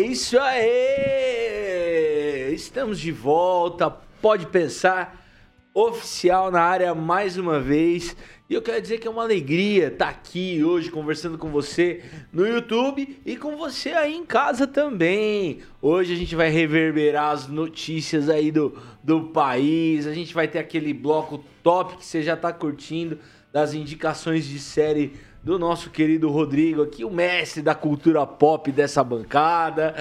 Isso aí! Estamos de volta, pode pensar, oficial na área mais uma vez. E eu quero dizer que é uma alegria estar aqui hoje conversando com você no YouTube e com você aí em casa também. Hoje a gente vai reverberar as notícias aí do, do país, a gente vai ter aquele bloco top que você já está curtindo das indicações de série do nosso querido Rodrigo aqui, o mestre da cultura pop dessa bancada.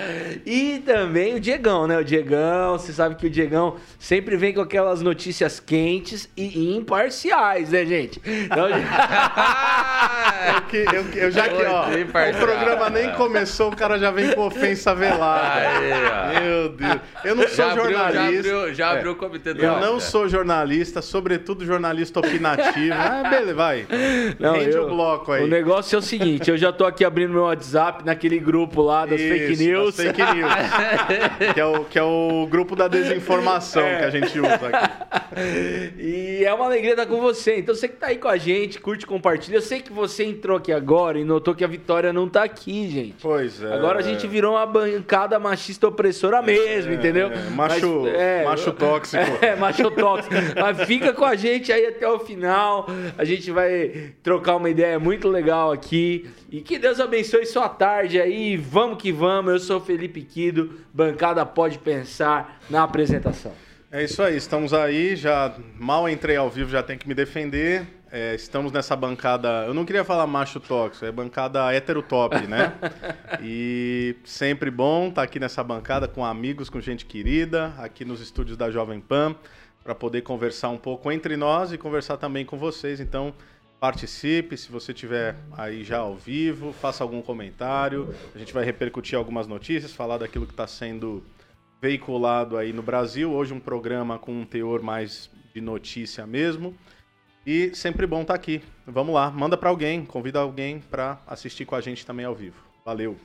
E também o Diegão, né? O Diegão, você sabe que o Diegão sempre vem com aquelas notícias quentes e imparciais, né, gente? Então, eu, que, eu, eu já que, ó, o programa nem começou, o cara já vem com ofensa velada. Aí, Meu Deus. Eu não sou já jornalista. Abriu, já abriu, já abriu é. o comitê do Eu não sou jornalista, sobretudo jornalista opinativo. ah, beleza, vai. Não, Rende eu- o bloco aí. O negócio é o seguinte, eu já tô aqui abrindo meu WhatsApp naquele grupo lá das fake Isso, news. das fake news. que, é o, que é o grupo da desinformação que a gente usa aqui. E é uma alegria estar com você. Então você que tá aí com a gente, curte, compartilha. Eu sei que você entrou aqui agora e notou que a Vitória não tá aqui, gente. Pois é. Agora a gente virou uma bancada machista opressora mesmo, entendeu? é, macho- macho tóxico. É, macho tóxico. Mas fica com a gente aí até o final. A gente vai trocar uma ideia muito legal aqui. E que Deus abençoe sua tarde aí. Vamos que vamos. Eu sou Felipe Quido. Bancada Pode Pensar na apresentação. É isso aí, estamos aí, já mal entrei ao vivo, já tenho que me defender. É, estamos nessa bancada, eu não queria falar macho tóxico, é bancada heterotop, né? E sempre bom estar aqui nessa bancada com amigos, com gente querida, aqui nos estúdios da Jovem Pan, para poder conversar um pouco entre nós e conversar também com vocês. Então, participe, se você tiver aí já ao vivo, faça algum comentário. A gente vai repercutir algumas notícias, falar daquilo que está sendo veiculado aí no Brasil. Hoje um programa com um teor mais de notícia mesmo. E sempre bom estar aqui. Vamos lá, manda para alguém, convida alguém para assistir com a gente também ao vivo. Valeu.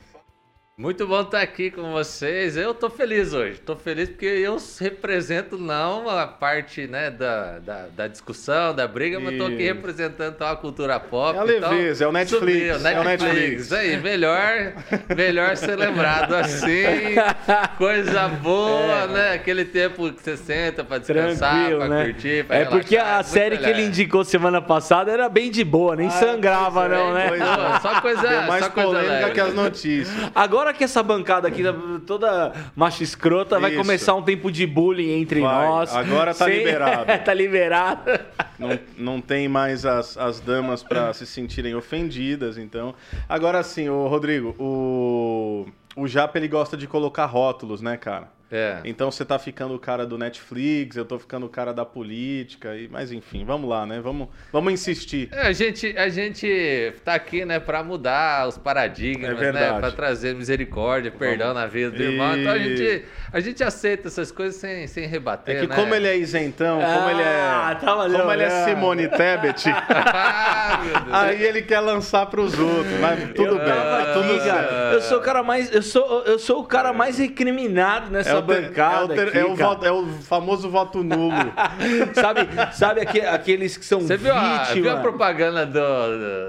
Muito bom estar aqui com vocês. Eu tô feliz hoje. Tô feliz porque eu represento não a parte né, da, da, da discussão, da briga, mas tô aqui Isso. representando então, a cultura pop. É a leveza, é o Netflix, subiu, é o Netflix. Isso aí, melhor, melhor ser lembrado assim. Coisa boa, né? Aquele tempo que você senta pra descansar, pra né? curtir, pra é porque relaxar, a muito série que ele melhor. indicou semana passada era bem de boa, nem Ah, sangrava é, não, né? pois é. Só coisa, Deu mais só coisa polêmica leve. que as notícias. Agora que essa bancada aqui, toda macho escrota, vai Isso. começar um tempo de bullying entre Vai, nós. agora tá liberado. tá liberado. Não, não tem mais as, as damas para se sentirem ofendidas, então. Agora sim, o Rodrigo, o, o Japa ele gosta de colocar rótulos, né, cara? É. Então você tá ficando o cara do Netflix, eu tô ficando o cara da política, e, mas enfim, vamos lá, né? Vamos, vamos insistir. É, a gente, a gente tá aqui, né, pra mudar os paradigmas, É né? Pra trazer misericórdia, perdão na vida do irmão. Então a E- gente, a gente aceita essas coisas sem, sem rebater, É que né? como ele é isentão, como Ah, ele é. tava ali como ele é olhando. Simone Tebet, ah, meu Deus. aí ele quer lançar pros outros. Mas tudo eu bem, tava tá tudo aqui, certo. cara. Eu sou o cara mais. Eu sou, eu sou o cara mais recriminado nessa É o, ter- bancada. é o ter- aqui, é o cara. voto- é o famoso voto nulo. Sabe, sabe aque- aqueles que são Você viu a, viu a propaganda do,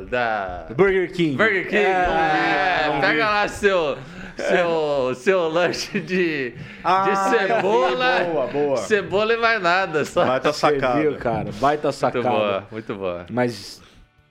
do- da Burger King. Burger King? É, É, pega lá seu, seu, seu lanche de, Ah, de cebola. boa, boa. Cebola e mais nada. Só. Vai Você sacado. viu, cara? Baita Muito sacada. boa, muito boa. Mas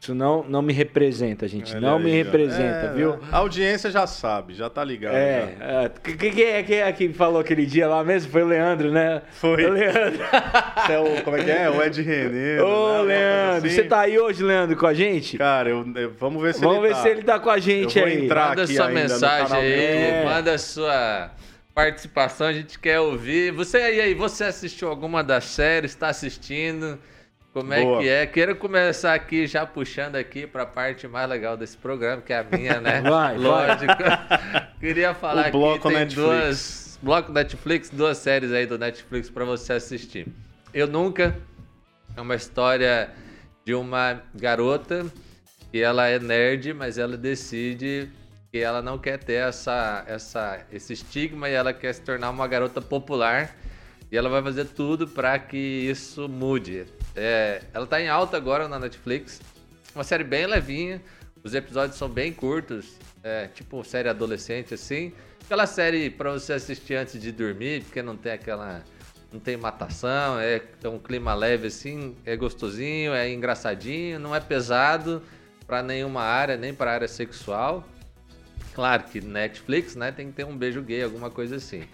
isso não, não me representa, gente. Olha não me representa, É, viu? A audiência já sabe, já tá ligado. É, é. Quem quem é, quem é que falou aquele dia lá mesmo? Foi o Leandro, né? Foi. O Leandro. Esse é o, como é que é? O Ed René. Ô, né? Leandro, Assim. você tá aí hoje, Leandro, com a gente? Cara, eu, eu- vamos ver se Vamos ele ver tá. se ele tá com a gente Eu vou aí. entrar. Manda aqui sua ainda no mensagem canal aí, dele. manda sua participação, a gente quer ouvir. Você aí, aí, você assistiu alguma das séries, está assistindo? Como é Boa. que é? Quero começar aqui já puxando aqui para a parte mais legal desse programa, que é a minha, né? Vai, vai. Lógico. Queria falar O bloco aqui tem Netflix. duas bloco Netflix, duas séries aí do Netflix para você assistir. Eu nunca é uma história de uma garota que ela é nerd, mas ela decide que ela não quer ter essa, essa, esse estigma e ela quer se tornar uma garota popular. E ela vai fazer tudo para que isso mude. É, ela tá em alta agora na Netflix. Uma série bem levinha. Os episódios são bem curtos. É, tipo série adolescente, assim. Aquela série pra você assistir antes de dormir, porque não tem aquela. Não tem matação, é é um clima leve assim, é gostosinho, é engraçadinho, não é pesado pra nenhuma área, nem pra área sexual. Claro que Netflix, né, tem que ter um beijo gay, alguma coisa assim.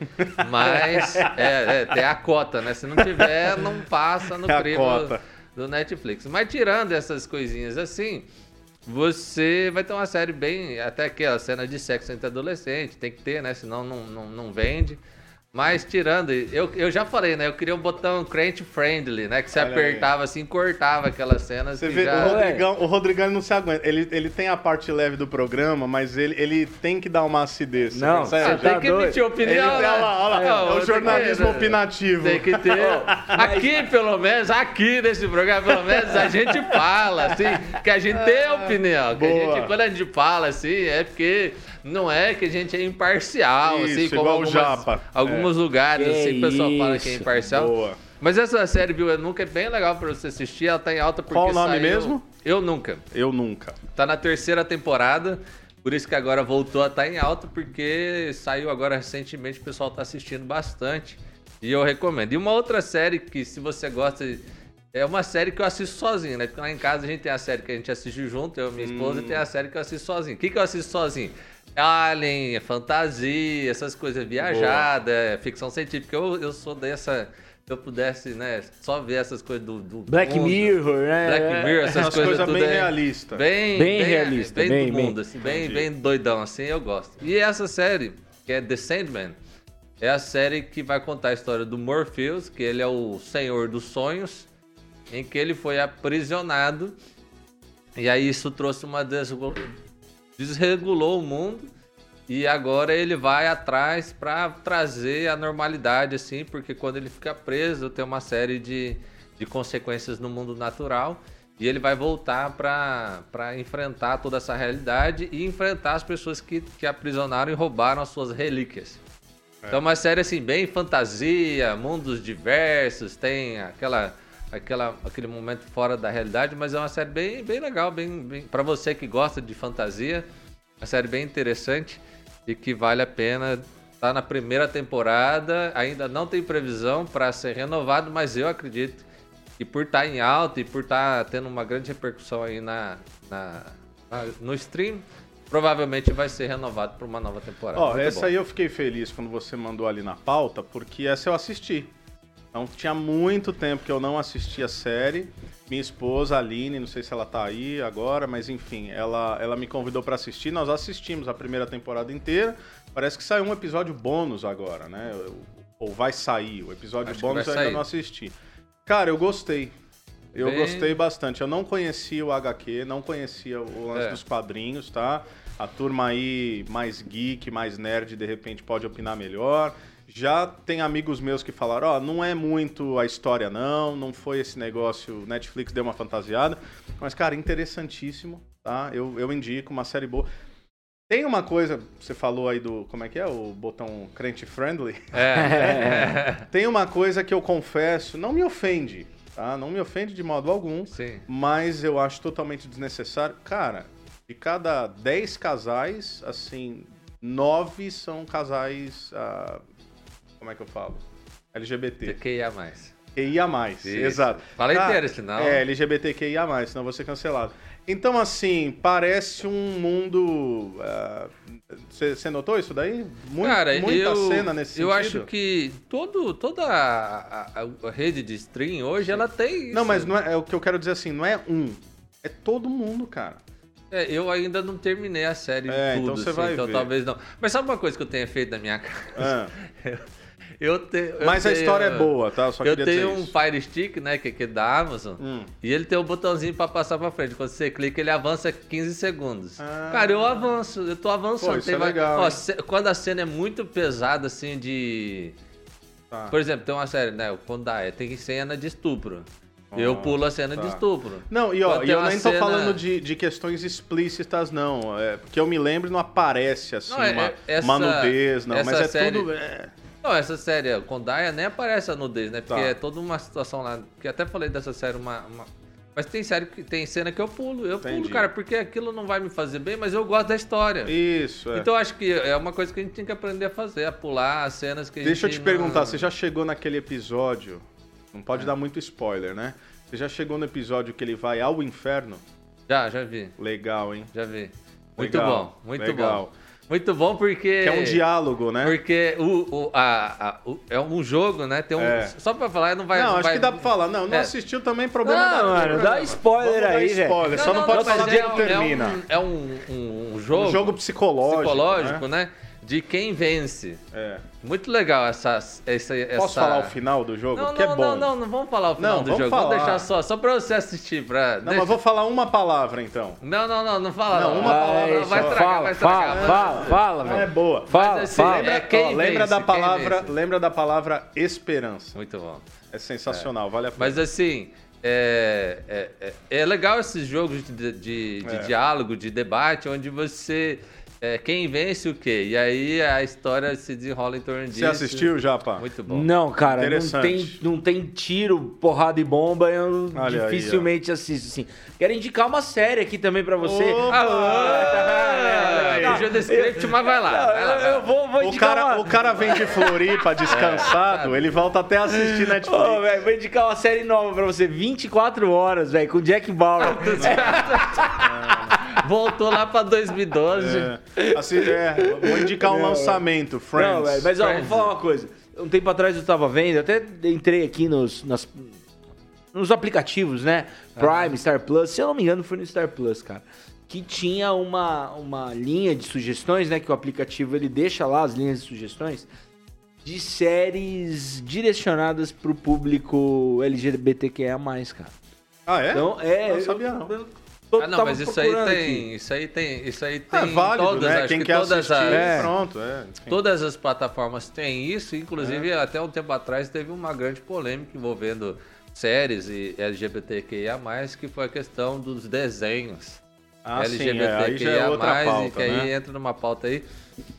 Mas é, é, tem a cota, né? Se não tiver, não passa no É cota. do Netflix. Mas tirando essas coisinhas assim, você vai ter uma série bem. Até que a cena de sexo entre adolescente, tem que ter, né? Senão não, não, não vende. Mas tirando, eu, eu já falei, né? Eu queria um botão crente friendly, né? Que você Olha aí. apertava assim, cortava aquelas cenas Você vê, já... o, Rodrigão, o Rodrigão ele não se aguenta. Ele, ele tem a parte leve do programa, mas ele, ele tem que dar uma acidez. você Não, você Ah, tem tá que doido. emitir Ele, opinião, olha né? lá, olha lá, Não, é o jornalismo que- opinativo. Tem que ter. Aqui, pelo menos, aqui nesse programa, pelo menos, a gente fala, assim, que a gente tem opinião. Que a gente, quando a gente fala, assim, é porque não é que a gente é imparcial, Isso, assim, como algumas, Japa. alguns lugares, Que assim, o pessoal fala que é imparcial. Boa. Mas essa série, viu, Eu Nunca é bem legal pra você assistir, ela tá em alta porque Qual o nome saiu- mesmo? Eu Nunca. Eu nunca. Tá na terceira temporada, por isso que agora voltou a estar em alta, porque saiu agora recentemente, o pessoal tá assistindo bastante. E eu recomendo. E uma outra série que, se você gosta. É uma série que eu assisto sozinho, né? Porque lá em casa a gente tem a série que a gente assiste junto, eu e minha esposa, e tem a série que eu assisto sozinho. O que, que eu assisto sozinho? Alien, fantasia, essas coisas viajadas, ficção científica. Eu, eu sou dessa. Se eu pudesse, né, só ver essas coisas do. do Black mundo. Mirror, né? Black Mirror, essas Umas coisas bem é- realistas. Bem, Bem realista, bem, bem- do bem- mundo, assim, bem, bem doidão, assim, eu gosto. E essa série, que é The Sandman, é a série que vai contar a história do Morpheus, que ele é o senhor dos sonhos, em que ele foi aprisionado, e aí isso trouxe uma desregul... desregulou o mundo, e agora ele vai atrás para trazer a normalidade, assim, porque quando ele fica preso tem uma série de, de consequências no mundo natural. E ele vai voltar para enfrentar toda essa realidade e enfrentar as pessoas que, que aprisionaram e roubaram as suas relíquias. Então, é uma série assim, bem fantasia, mundos diversos, tem aquela, aquela, aquele momento fora da realidade, mas é uma série bem, bem legal, bem, bem para você que gosta de fantasia, uma série bem interessante e que vale a pena. Tá na primeira temporada, ainda não tem previsão para ser renovado, mas eu acredito que por estar em alta e por estar tendo uma grande repercussão aí na, na- na- no stream, provavelmente vai ser renovado para uma nova temporada. Ó, Muito essa bom. aí eu fiquei feliz quando você mandou ali na pauta, porque essa eu assisti. Então tinha muito tempo que eu não assistia a série. Minha esposa, Aline, não sei se ela tá aí agora, mas enfim, ela, ela me convidou pra assistir. Nós assistimos a primeira temporada inteira. Parece que saiu um episódio bônus agora, né? Ou vai sair. O episódio Acho bônus eu ainda não assisti. Cara, eu gostei. Eu Bem- gostei bastante. Eu não conhecia o HQ, não conhecia o lance É. dos quadrinhos, tá? A turma aí mais geek, mais nerd, de repente pode opinar melhor. Já tem amigos meus que falaram, ó, não é muito a história não, não foi esse negócio, Netflix deu uma fantasiada. Mas, cara, interessantíssimo, tá? Eu, eu indico uma série boa. Tem uma coisa, você falou aí do, como é que é, o botão crente friendly. É, Tem uma coisa que eu confesso, não me ofende, tá? Não me ofende de modo algum, sim. mas eu acho totalmente desnecessário. Cara, de cada 10 casais, assim, 9 são casais, ah, como é que eu falo? LGBT. Mais. QIA+, exato. Fala Cara, inteiro, senão. É, LGBTQIA+, senão eu vou ser cancelado. Então, assim, parece um mundo... Você notou isso daí? Muito, Cara, muita eu, cena nesse eu sentido. acho que todo, toda a, a- a rede de stream hoje, ela tem isso. Não, mas não é, é o que eu quero dizer assim, não é um. É todo mundo, cara. É, eu ainda não terminei a série É, tudo, então você assim, vai então ver. talvez não. Mas sabe uma coisa que eu tenha feito na minha casa? Ah, Eu tenho. eu mas a tenho- história é boa, tá? Eu só eu tenho um isso. Fire Stick, né, que é da Amazon, Hum. e ele tem um botãozinho pra passar pra frente. Quando você clica, ele avança 15 segundos. Ah. Cara, eu avanço, eu tô avançando. Pô, isso Tem é legal, Ó, ce- quando a cena é muito pesada, assim, de. Tá. Por exemplo, tem uma série, né? Quando dá, tem cena de estupro. eu pulo a cena tá. de estupro. Não, e ó, e eu nem tô cena- falando de, de questões explícitas, não. É, porque eu me lembro não aparece assim Não, é- uma, é- essa- não. Mas é série- tudo. é, Não, essa série, com Daya nem aparece a nudez, né? Porque Tá. é toda uma situação lá. Que até falei dessa série uma, uma, Mas tem série que tem cena que eu pulo. Eu Entendi. pulo, cara, porque aquilo não vai me fazer bem, mas eu gosto da história. Isso, é. Então eu acho que é uma coisa que a gente tem que aprender a fazer, a pular as cenas que a Deixa eu gente te perguntar, não- você já chegou naquele episódio? Não É. pode dar muito spoiler, né? Você já chegou no episódio que ele vai ao inferno? Já, já vi, Legal, hein? já vi. Muito Legal, bom, muito legal. bom. Muito bom porque... Que é um diálogo, né? Porque o, o, a, a- o- é um jogo, né? Tem um, É. Só pra falar, não vai... não, acho vai- que dá pra falar. Não, não É. assistiu também, problema Não, da mano, dá spoiler Vamos aí, velho. spoiler, só não, pode mas falar é que termina. É um, é um, um- um jogo, Um jogo psicológico, psicológico, né? né? De quem vence. É. Muito legal essa... essa, Posso essa... falar o final do jogo? Não, que não, é bom. não, não, não vamos falar o final Não, do vamos jogo. Vamos falar. deixar só, só pra você assistir. Pra... Não, deixa- mas vou falar uma palavra, então. não, não, não, não fala. Não, uma Vai- palavra vai só. estragar, fala, vai estragar. fala, fala, fala, Não é velho. boa. Fala, Mas, assim, fala. lembra- Lembra, quem ó, lembra vence, da quem palavra, vence. lembra da palavra esperança. Muito bom. É sensacional, vale a pena. Mas assim, é, é, é- é legal esses jogos de, de- de É. diálogo, de debate, onde você. É, quem vence o quê? E aí a história se desenrola em torno disso. Você assistiu já, pá? Muito bom. Não, cara, não tem, não tem tiro, porrada e bomba, eu Olha aí, dificilmente assisto, assim. Quero indicar uma série aqui também pra você. Opa! Ah, Não, fugiu do script, mas vai lá. Não, vai lá, eu, vai lá. eu vou, vou O indicar cara, uma... o cara vem de Floripa descansado, ele volta até assistir Netflix. Ô, velho, vou indicar uma série nova pra você, 24 horas, velho, com Jack Bauer. Voltou lá pra 2012. É, assim, é, vou indicar um lançamento, Friends. Não, velho, mas ó, vou falar uma coisa. Um tempo atrás eu tava vendo, até entrei aqui nos, nas- nos aplicativos, né? Prime, Star Plus, se eu não me engano foi no Star Plus, cara. Que tinha uma, uma linha de sugestões, né? Que o aplicativo ele deixa lá as linhas de sugestões de séries direcionadas pro público LGBTQIA+, cara. Ah, é? Então, é... Não sabia, não. eu Ah, não, mas isso aí tem. aqui. Isso aí tem. Isso aí tem. É válido, todas, né? acho Quem que quer todas assistir, as, É. pronto. É. Todas as plataformas têm isso, inclusive É. até um tempo atrás teve uma grande polêmica envolvendo séries e LGBTQIA+, que foi a questão dos desenhos Ah, sim, é, aí já é outra e pauta, que aí né? entra numa pauta aí.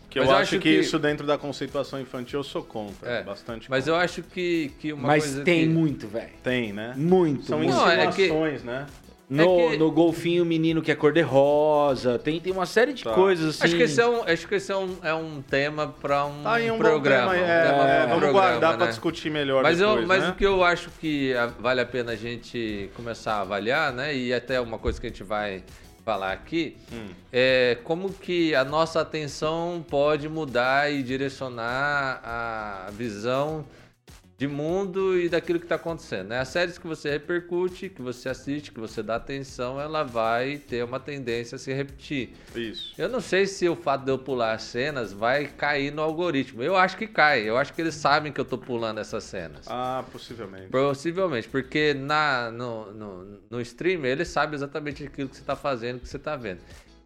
Que eu Mas eu acho, acho que, que- isso dentro da conceituação infantil eu sou contra. É, bastante Mas contra. eu acho que, que uma Mas coisa tem que... muito, velho. Tem, né? Muito, São muito. Não, é que- insinuações, né? No, É que- no golfinho, o menino que é cor-de-rosa. Tem, tem uma série de Tá. coisas assim. Acho que esse é um, acho que esse é um, é um tema para um, Tá aí um programa. tema. um É, tema pra é, um vamos programa, guardar pra né? discutir melhor Mas, depois, eu, mas né? o que eu acho que vale a pena a gente começar a avaliar, né? E até uma coisa que a gente vai falar aqui, Hum. é como que a nossa atenção pode mudar e direcionar a visão de mundo e daquilo que está acontecendo. Né? As séries que você repercute, que você assiste, que você dá atenção, ela vai ter uma tendência a se repetir. Isso. Eu não sei se o fato de eu pular as cenas vai cair no algoritmo. Eu acho que cai. Eu acho que eles sabem que eu tô pulando essas cenas. Ah, possivelmente. Possivelmente, porque na, no, no, no stream ele sabe exatamente aquilo que você tá fazendo, que você tá vendo.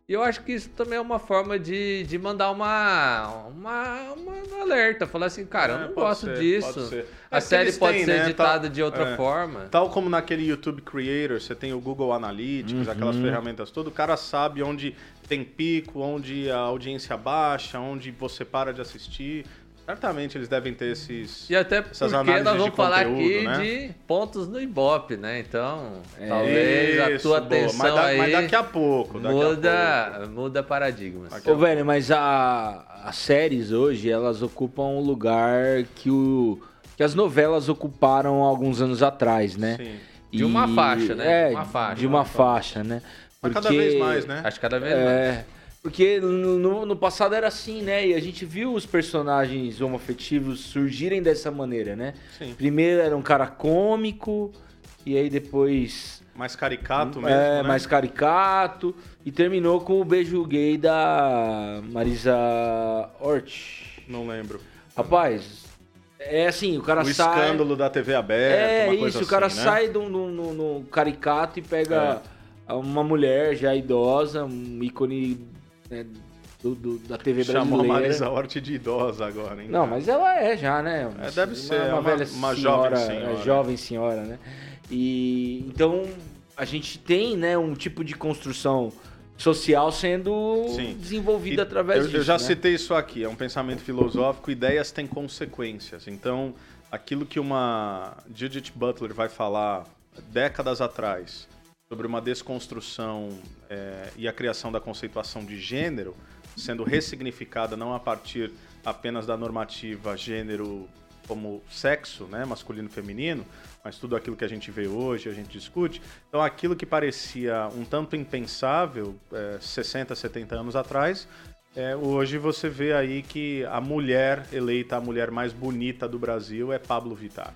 E eu acho que isso também é uma forma de, de mandar uma, uma, uma alerta. Falar assim, cara, eu É, não pode gosto ser, disso. É A que série pode têm, ser né, editada tal- de outra é. forma. Tal como naquele YouTube Creator, você tem o Google Analytics, aquelas ferramentas todas, o cara sabe onde tem pico, onde a audiência baixa, onde você para de assistir. Certamente eles devem ter esses. E até essas porque nós vamos falar conteúdo, aqui né? de pontos no Ibope, né? Então, É. talvez a Isso, tua boa. atenção mas, da- aí mas daqui a pouco. Daqui a muda, pouco. muda paradigmas. Daqui a Ô, velho, mas a, as séries hoje, elas ocupam um lugar que, o, que as novelas ocuparam alguns anos atrás, né? Sim. De uma faixa, né? É, De uma faixa. De uma faixa, né? Mas cada vez mais, né? Acho que cada vez mais. É, porque no, no- passado era assim, né? E a gente viu os personagens homoafetivos surgirem dessa maneira, né? Sim. Primeiro era um cara cômico, e aí depois Mais caricato mesmo. é, né? mais caricato, e terminou com o beijo gay da Marisa Hort. Não lembro. Rapaz, é assim, o cara o sai. escândalo da TV aberta. É isso, o cara assim, né? sai do, no, no- no caricato e pega uma mulher já idosa, um ícone né, do- do- da TV Chamou a brasileira. Marisa Hort de idosa agora, hein? Não, mas ela é já, né? É, deve ser, é uma, uma- velha uma senhora, jovem senhora. é, jovem senhora, né? E então a gente tem, né, um tipo de construção social sendo Sim. desenvolvida E através eu, disso. eu já né? citei isso aqui, é um pensamento filosófico, ideias têm consequências. Então, aquilo que uma Judith Butler vai falar décadas atrás, sobre uma desconstrução é, e a criação da conceituação de gênero, sendo ressignificada não a partir apenas da normativa gênero como sexo, né, masculino e feminino, mas tudo aquilo que a gente vê hoje, a gente discute. Então, aquilo que parecia um tanto impensável é, 60, 70 anos atrás, é, hoje você vê aí que a mulher eleita a mulher mais bonita do Brasil é Pablo Vittar.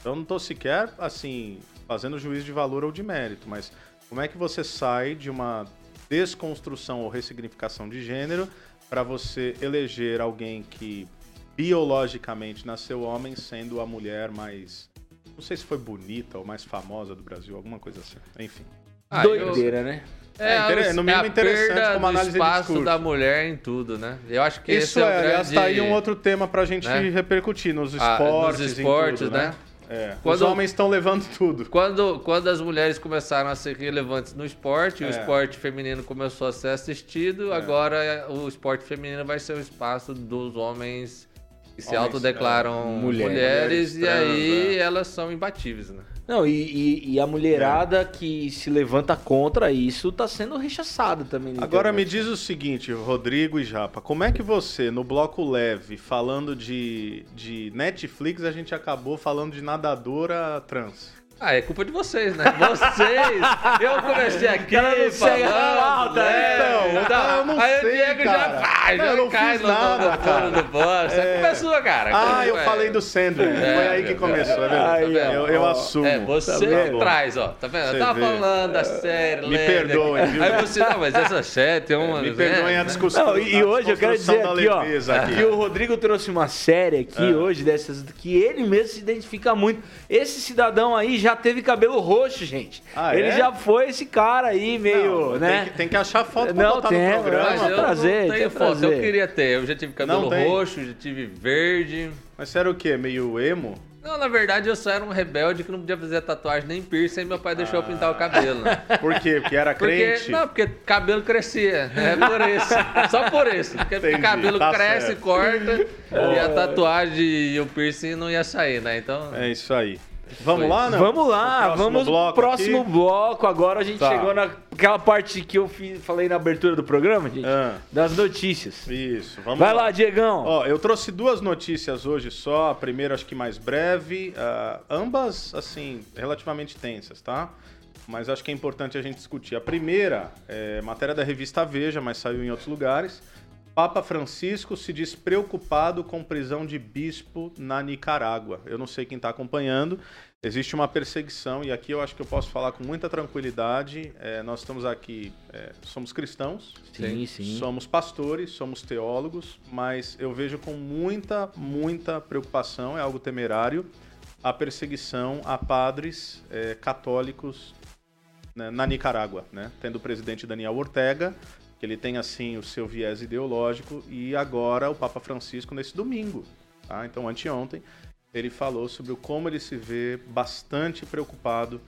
Então, não estou sequer assim fazendo juízo de valor ou de mérito, mas como é que você sai de uma desconstrução ou ressignificação de gênero para você eleger alguém que biologicamente nasceu homem sendo a mulher mais. Não sei se foi bonita ou mais famosa do Brasil, alguma coisa assim. Enfim. Ah, Doideira, eu... né? É, é, no mínimo é interessante como análise do espaço da mulher em tudo, né? Eu acho que Isso esse é, é o grande... aliás, tá aí um outro tema pra gente né? repercutir nos esportes, ah, nos esportes, tudo, né? né? É. Quando, Os homens estão levando tudo. Quando, quando as mulheres começaram a ser relevantes no esporte, é. o esporte feminino começou a ser assistido, é. agora o esporte feminino vai ser o espaço dos homens que se homens, autodeclaram é, mulher, mulheres, mulheres, e aí é. elas são imbatíveis, né? Não, e, e, e a mulherada é. que se levanta contra isso tá sendo rechaçada também. Agora me diz o seguinte, Rodrigo e Japa, como é que você, no bloco leve, falando de, de Netflix, a gente acabou falando de nadadora trans? Ah, é culpa de vocês, né? Vocês! Eu comecei aqui cara falando... Alta, né? Então, então, eu não aí sei, o Diego cara. já faz, já não cai fiz no, nada, no, cara. do bosta. É. Começou, cara. Ah, eu falei do Sandler. É, Foi aí que começou, é. Tá vendo? Eu, eu assumo. É, você tá traz, ó. Tá vendo? eu tava vê. falando da série, Me perdoem, viu? Aí você, não, mas essa série tem uma... Me perdoem a discussão. Não, e hoje eu quero dizer aqui, ó, que o Rodrigo trouxe uma série aqui hoje, dessas, que ele mesmo se identifica muito. Esse cidadão aí já teve cabelo roxo, gente. Ah, ele é? já foi esse cara aí, meio, não, né? Tem que, tem que, achar foto pra não, botar tem, no programa. Mas eu prazer, não tenho foto, prazer. eu queria ter. Eu já tive cabelo roxo, já tive verde. Mas você era o quê? Meio emo? Não, na verdade eu só era um rebelde que não podia fazer tatuagem nem piercing e meu pai deixou ah. eu pintar o cabelo. Por quê? Porque era crente? não, porque cabelo crescia. É por isso. Só por isso. Porque Entendi, cabelo tá cresce, certo. corta e a tatuagem e o piercing não ia sair, né? Então. É isso aí. Vamos lá, não? Vamos lá, vamos pro próximo aqui. bloco. Agora a gente tá. chegou naquela parte que eu fiz, falei na abertura do programa, gente, ah. das notícias. Isso, vamos Vai lá, lá Diegão. Ó, eu trouxe duas notícias hoje só. A primeira, acho que mais breve. Uh, ambas, assim, relativamente tensas, tá? Mas acho que é importante a gente discutir. A primeira é matéria da revista Veja, mas saiu em outros lugares. Papa Francisco se diz preocupado com prisão de bispo na Nicarágua. Eu não sei quem está acompanhando. Existe uma perseguição e aqui eu acho que eu posso falar com muita tranquilidade. É, nós estamos aqui, é, somos cristãos, sim, sim. somos pastores, somos teólogos, mas eu vejo com muita, muita preocupação, é algo temerário, a perseguição a padres é, católicos né, na Nicarágua, né? tendo o presidente Daniel Ortega ele tem assim o seu viés ideológico e agora o Papa Francisco nesse domingo, tá? Então anteontem ele falou sobre como ele se vê bastante preocupado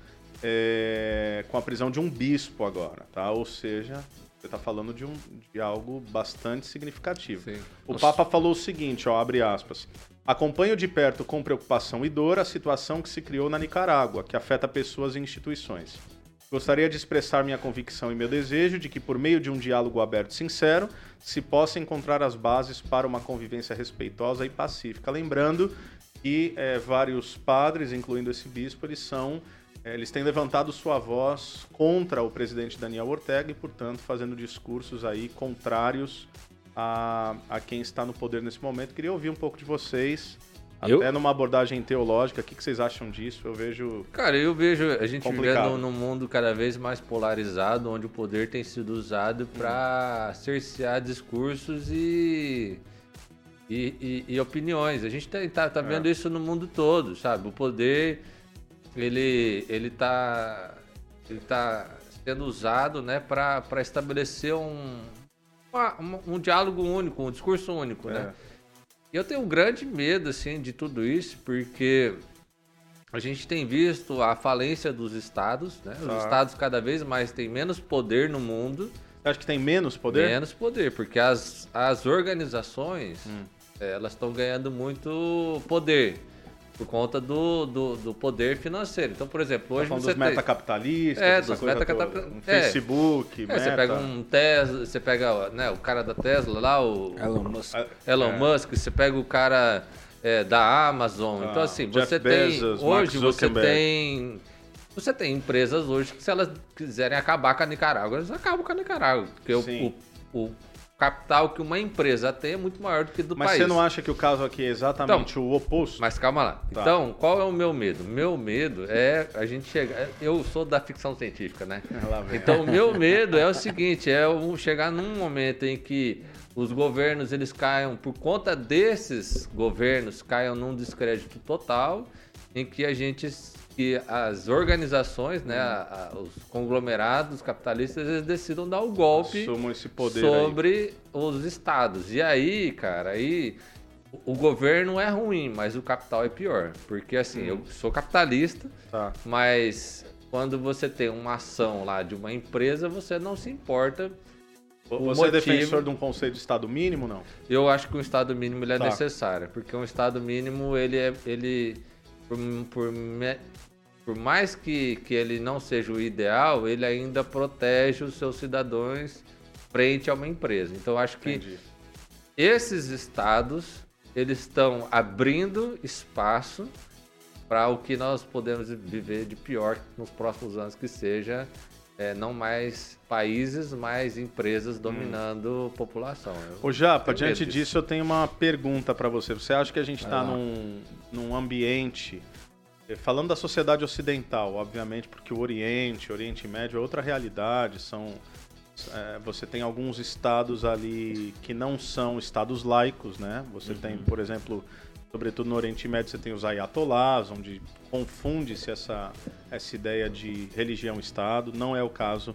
é, com a prisão de um bispo agora, tá? Ou seja, você está falando de, um, de algo bastante significativo. Sim. O Nossa. Papa falou o seguinte, ó, abre aspas. Acompanho de perto com preocupação e dor a situação que se criou na Nicarágua, que afeta pessoas e instituições. Gostaria de expressar minha convicção e meu desejo de que, por meio de um diálogo aberto e sincero, se possa encontrar as bases para uma convivência respeitosa e pacífica. Lembrando que é, vários padres, incluindo esse bispo, eles são é, eles têm levantado sua voz contra o presidente Daniel Ortega e, portanto, fazendo discursos aí contrários a, a quem está no poder nesse momento. Queria ouvir um pouco de vocês eu? Até numa abordagem teológica, o que, vocês acham disso? Eu vejo. Cara, eu vejo a gente vivendo num mundo cada vez mais polarizado, onde o poder tem sido usado para cercear discursos e, e, e, e, opiniões. A gente tá, tá, tá vendo é. isso no mundo todo, sabe? O poder, ele, ele tá, ele tá sendo usado né, para estabelecer um, uma, um diálogo único, um discurso único, né? é. né? Eu tenho um grande medo, assim, de tudo isso, porque a gente tem visto a falência dos estados, né? Os estados cada vez mais têm menos poder no mundo. Você acha que tem menos poder? Menos poder, porque as, as organizações, hum. elas estão ganhando muito poder. Por conta do, do, do poder financeiro. Então, por exemplo, Tá hoje falando você dos tem... metacapitalistas, É, dos coisa metacapita- toda. Um é. Facebook, É, Meta. você pega um Tesla, você pega né, o cara da Tesla lá, o Elon Musk. Elon É. Musk, você pega o cara é, da Amazon. Ah, então, assim, Jeff você Bezos, tem. Hoje você tem. Você tem empresas hoje que, se elas quiserem acabar com a Nicarágua, elas acabam com a Nicarágua. Porque o, o capital que uma empresa tem é muito maior do que do Mas país. você não acha que o caso aqui é exatamente o oposto? Mas calma lá. Tá. Então, qual é o meu medo? Meu medo é a gente chegar. Eu sou da ficção científica, né? Então, o meu medo é o seguinte: é chegar num momento em que os governos eles caiam, por conta desses governos, caiam num descrédito total, em que a gente. Que as organizações, né, a- a- os conglomerados capitalistas, eles decidam dar o golpe poder aí. sobre os estados. E aí, cara, aí o- o governo é ruim, mas o capital é pior. Porque assim, eu sou capitalista, Tá. mas quando você tem uma ação lá de uma empresa, você não se importa. O Você é motivo- defensor de um conceito de Estado mínimo, não? Eu acho que um estado mínimo é Tá. necessário, porque um estado mínimo ele é ele por, por, por mais que, que ele não seja o ideal, ele ainda protege os seus cidadãos frente a uma empresa. Então acho que Entendi. esses estados eles estão abrindo espaço para o que nós podemos viver de pior nos próximos anos, que seja é, não mais países, mas empresas dominando a população. Eu- Ô Japa, diante disso. disso eu tenho uma pergunta pra você. Você acha que a gente está num, num ambiente, falando da sociedade ocidental, obviamente, porque o Oriente, o Oriente Médio é outra realidade, são... eh, você tem alguns estados ali que não são estados laicos, né? Você tem, Uhum. por exemplo, sobretudo no Oriente Médio, você tem os ayatollahs, onde confunde-se essa, essa ideia de religião-estado. Não é o caso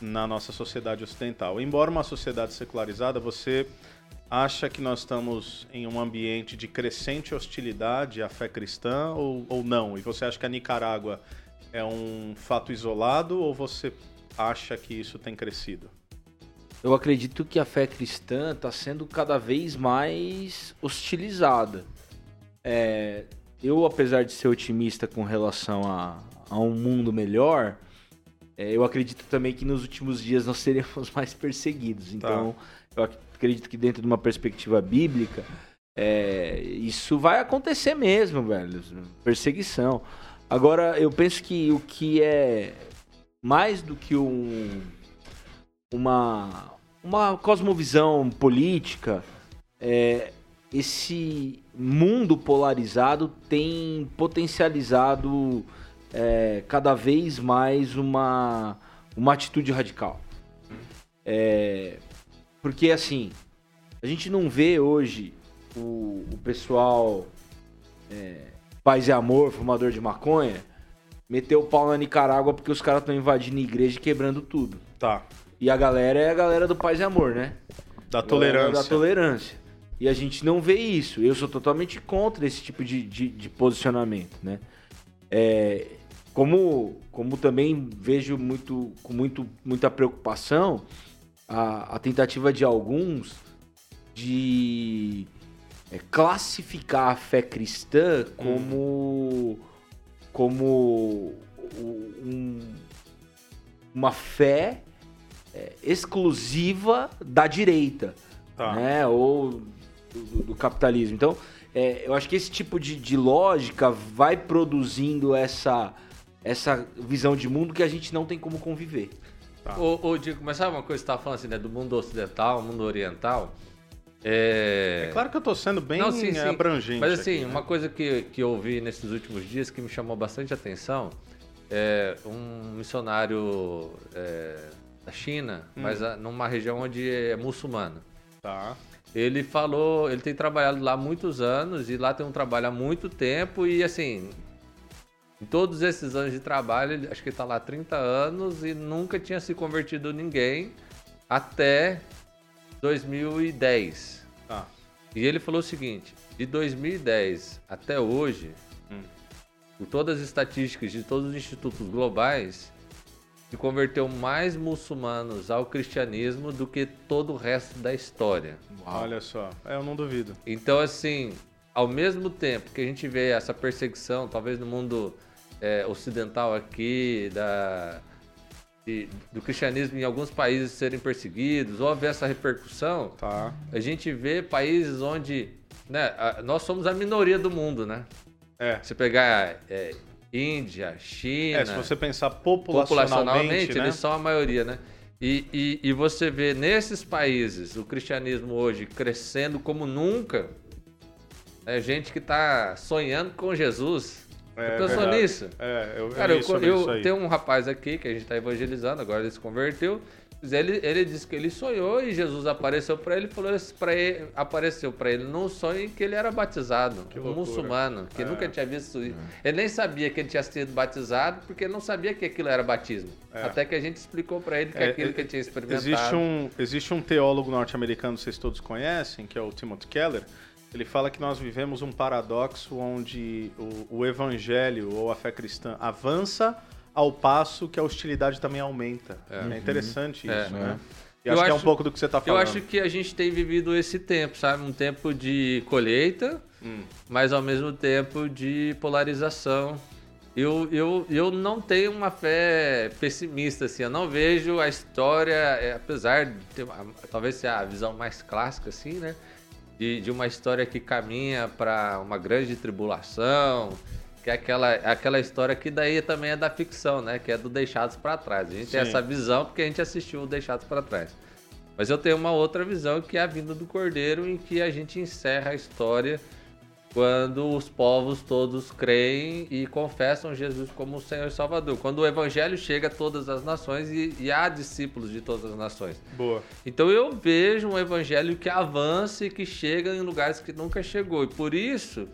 na nossa sociedade ocidental. Embora uma sociedade secularizada, você acha que nós estamos em um ambiente de crescente hostilidade à fé cristã ou, ou não? E você acha que a Nicarágua é um fato isolado ou você acha que isso tem crescido? Eu acredito que a fé cristã está sendo cada vez mais hostilizada. É, eu, apesar de ser otimista com relação a, a um mundo melhor, é, eu acredito também que nos últimos dias nós seremos mais perseguidos. Então, eu ac- acredito que dentro de uma perspectiva bíblica, é, isso vai acontecer mesmo, velho. Perseguição. Agora, eu penso que o que é mais do que um, uma, uma cosmovisão política, é, esse mundo polarizado tem potencializado é, cada vez mais uma, uma atitude radical. É, porque assim, a gente não vê hoje o, o pessoal é, paz e amor, fumador de maconha, meter o pau na Nicarágua porque os caras estão invadindo a igreja e quebrando tudo. Tá. E a galera é a galera do paz e amor, né? Da tolerância. Da tolerância. E a gente não vê isso. Eu sou totalmente contra esse tipo de, de, de posicionamento, né? É, como, como também vejo muito, com muito, muita preocupação a, a tentativa de alguns de é, classificar a fé cristã como, como o- um- uma fé é, exclusiva da direita Tá. né? Ou do, do capitalismo. Então, é, eu acho que esse tipo de, de lógica vai produzindo essa, essa visão de mundo que a gente não tem como conviver. Ô, ô, Diego, mas sabe uma coisa que você tava falando assim, né? Do mundo ocidental, mundo oriental? É... É claro que eu tô sendo bem Não, sim, sim. abrangente. Mas assim, aqui, né? uma coisa que, que eu vi nesses últimos dias que me chamou bastante atenção é um missionário é, da China, Hum. mas ah, numa região onde é muçulmana. Tá. Ele falou, ele tem trabalhado lá há muitos anos e lá tem um trabalho há muito tempo e assim, em todos esses anos de trabalho, ele- acho que ele tá lá há 30 anos e nunca tinha se convertido ninguém até 2010. Tá. E ele falou o seguinte: de 2010 até hoje, Hum. por todas as estatísticas de todos os institutos globais, se converteu mais muçulmanos ao cristianismo do que todo o resto da história. Olha só. É, eu não duvido. Então, assim, ao mesmo tempo que a gente vê essa perseguição, talvez no mundo é, ocidental aqui, da, de, do cristianismo em alguns países serem perseguidos, ou haver essa repercussão, Tá. a gente vê países onde né, a- nós somos a minoria do mundo, né? É. Se pegar é, Índia, China, É, se você pensar populacionalmente, populacionalmente, né? eles são a maioria, né? E, e, e você vê nesses países o cristianismo hoje crescendo como nunca. É gente que está sonhando com Jesus. É, Você pensou nisso? É, eu, Cara, eu, eu, eu- tem um rapaz aqui que a gente está evangelizando, agora ele se converteu. Ele, ele disse que ele sonhou e Jesus apareceu para ele e falou isso pra ele, apareceu para ele num sonho que ele era batizado, Que um muçulmano, que É. nunca tinha visto isso. Ele nem sabia que ele tinha sido batizado, porque ele não sabia que aquilo era batismo. É. Até que a gente explicou para ele que É, aquilo é, que ele tinha experimentado. Existe um, existe um teólogo norte-americano, vocês todos conhecem, que é o Timothy Keller. Ele fala que nós vivemos um paradoxo onde o, o evangelho ou a fé cristã avança ao passo que a hostilidade também aumenta. É, interessante É. isso, né? E Eu acho, que é um acho- pouco do que você está Eu falando. acho que a gente tem vivido esse tempo, sabe? Um tempo de colheita, Hum. mas ao mesmo tempo de polarização. Eu, eu, eu não tenho uma fé pessimista, assim. Eu não vejo a história, é, apesar de ter uma- talvez ser a visão mais clássica, assim, né? De, de uma história que caminha para uma grande tribulação, que é aquela, aquela história que daí também é da ficção, né? Que é do Deixados para Trás. A gente tem Sim. essa visão porque a gente assistiu o Deixados para Trás. Mas eu tenho uma outra visão que é a vinda do Cordeiro, em que a gente encerra a história quando os povos todos creem e confessam Jesus como o Senhor e Salvador. Quando o Evangelho chega a todas as nações e, e há discípulos de todas as nações. Boa. Então eu vejo um Evangelho que avança e que chega em lugares que nunca chegou. E por isso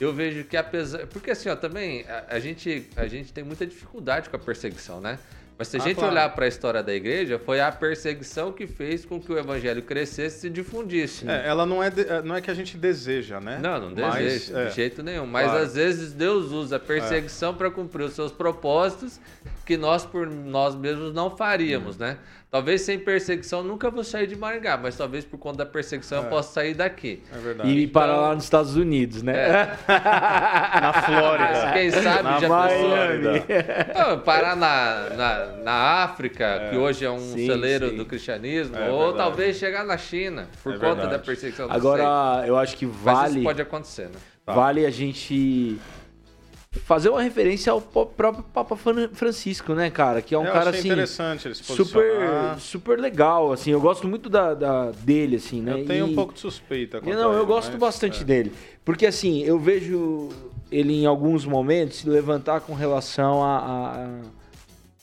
eu vejo que apesar. Porque assim, ó, também a, a gente, a gente tem muita dificuldade com a perseguição, né? Mas se a Ah, gente claro. olhar para a história da igreja, foi a perseguição que fez com que o evangelho crescesse e se difundisse. É, ela não é, de- é, não é que a gente deseja, né? Não, não Mas, deseja, é, de jeito nenhum. Mas Claro. às vezes Deus usa a perseguição para cumprir os seus propósitos que nós por nós mesmos não Hum. faríamos, né? Talvez sem perseguição nunca vou sair de Maringá, mas talvez por conta da perseguição eu possa sair daqui. É verdade. E parar Então- lá nos Estados Unidos, né? Na Flórida. Quem sabe Na já Miami. pensou? Não, parar na, na, na África, que hoje é um Sim, celeiro sim. do cristianismo, É ou verdade. talvez chegar na China, por É conta verdade. da perseguição. não sei. Agora, eu acho que Mas vale, isso pode acontecer, né? Tá. vale a gente fazer uma referência ao próprio Papa Fran- Francisco, né, cara? Que é um Eu cara assim interessante ele se super super legal, assim. Eu gosto muito da, da- dele, assim, né? Eu tenho E- um pouco de suspeita. quanto Não, eu ele, gosto bastante é. dele. Porque assim, eu vejo ele em alguns momentos se levantar com relação à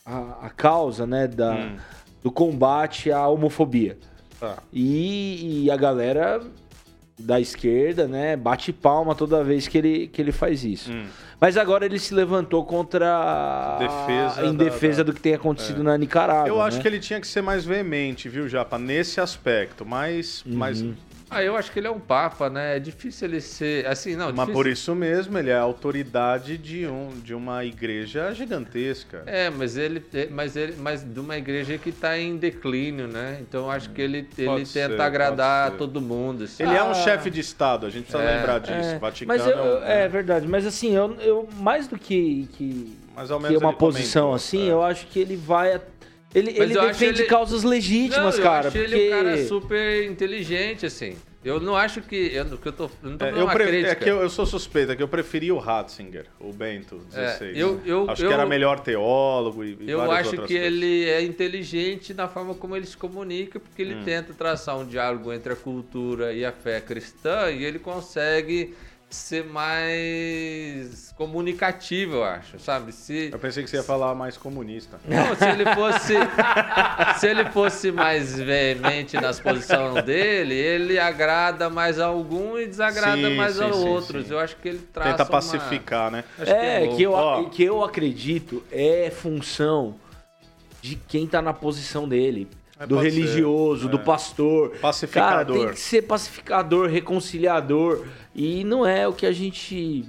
a, a, a causa, né, da, Hum. do combate à homofobia. Tá. E, e a galera da esquerda, né, bate palma toda vez que ele, que ele faz isso. Hum. Mas agora ele se levantou contra a- Defesa em da- defesa da- do que tem acontecido na Nicarágua. Eu acho né? que ele tinha que ser mais veemente, viu, Japa, nesse aspecto. Mas, Uhum. mas, Ah, eu acho que ele é um papa, né? É difícil ele ser. Assim, não. mas difícil- por isso mesmo ele é a autoridade de, um, de uma igreja gigantesca. É, mas ele, é, mas ele, mas de uma igreja que está em declínio, né? Então eu acho que ele, ele Pode tenta ser, agradar todo mundo. assim. Ele é um Ah. chefe de Estado, a gente precisa É, lembrar disso. É, Vaticano mas eu- é um- é verdade, mas assim, eu, eu mais do que, que, Mas ao que menos uma ele posição comentou, assim, é. eu acho que ele vai. Ele, ele eu defende ele- causas legítimas, não, eu cara. acho porque... ele um cara super inteligente, assim. Eu não acho que. Eu, que eu tô, eu não tô É, eu, uma pre- crítica. é que eu, eu sou suspeita, que eu preferia o Ratzinger, o Bento XVI. eu- eu- acho eu- que era melhor teólogo e, e Eu acho que coisas. ele é inteligente na forma como ele se comunica, porque Hum. ele tenta traçar um diálogo entre a cultura e a fé cristã e ele consegue ser mais comunicativo, eu acho, sabe? Se, Eu pensei que você ia falar mais comunista. Não, se ele fosse se ele fosse mais veemente nas posições dele, ele agrada mais a algum e desagrada Sim, mais sim, a sim, outros. sim. Eu acho que ele traça Tenta uma- pacificar, né? Acho É, bom. que eu, Ó. que eu acredito é função de quem tá na posição dele. É, do religioso, ser, do é. pastor. Pacificador. Cara, tem que ser pacificador, reconciliador. E não é o que a gente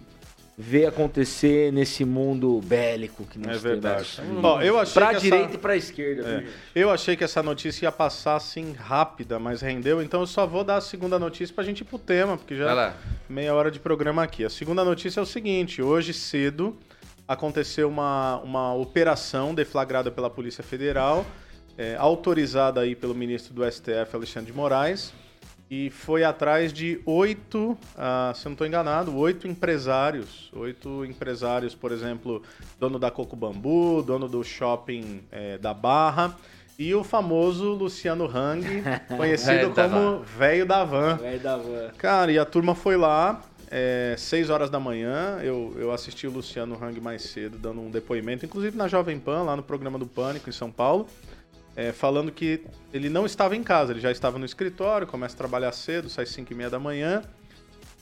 ver acontecer nesse mundo bélico que nós É verdade. temos. Ó, eu achei pra que essa- direita e pra esquerda. É. viu? Eu achei que essa notícia ia passar assim rápida, mas rendeu, então eu só vou dar a segunda notícia pra gente ir pro tema, porque já lá. meia hora de programa aqui. A segunda notícia é o seguinte: hoje cedo aconteceu uma, uma operação deflagrada pela Polícia Federal, é, autorizada aí pelo ministro do STF, Alexandre de Moraes, e foi atrás de oito, ah, se eu não estou enganado, oito empresários. Oito empresários, por exemplo, dono da Coco Bambu, dono do shopping eh, da Barra. E o famoso Luciano Hang, conhecido Velho da como Velho da Van. Vai dar van. Cara, e a turma foi lá, é, 6 horas da manhã. Eu, eu assisti o Luciano Hang mais cedo, dando um depoimento, inclusive na Jovem Pan, lá no programa do Pânico, em São Paulo, é, falando que ele não estava em casa, ele já estava no escritório, começa a trabalhar cedo, sai 5 e meia da manhã.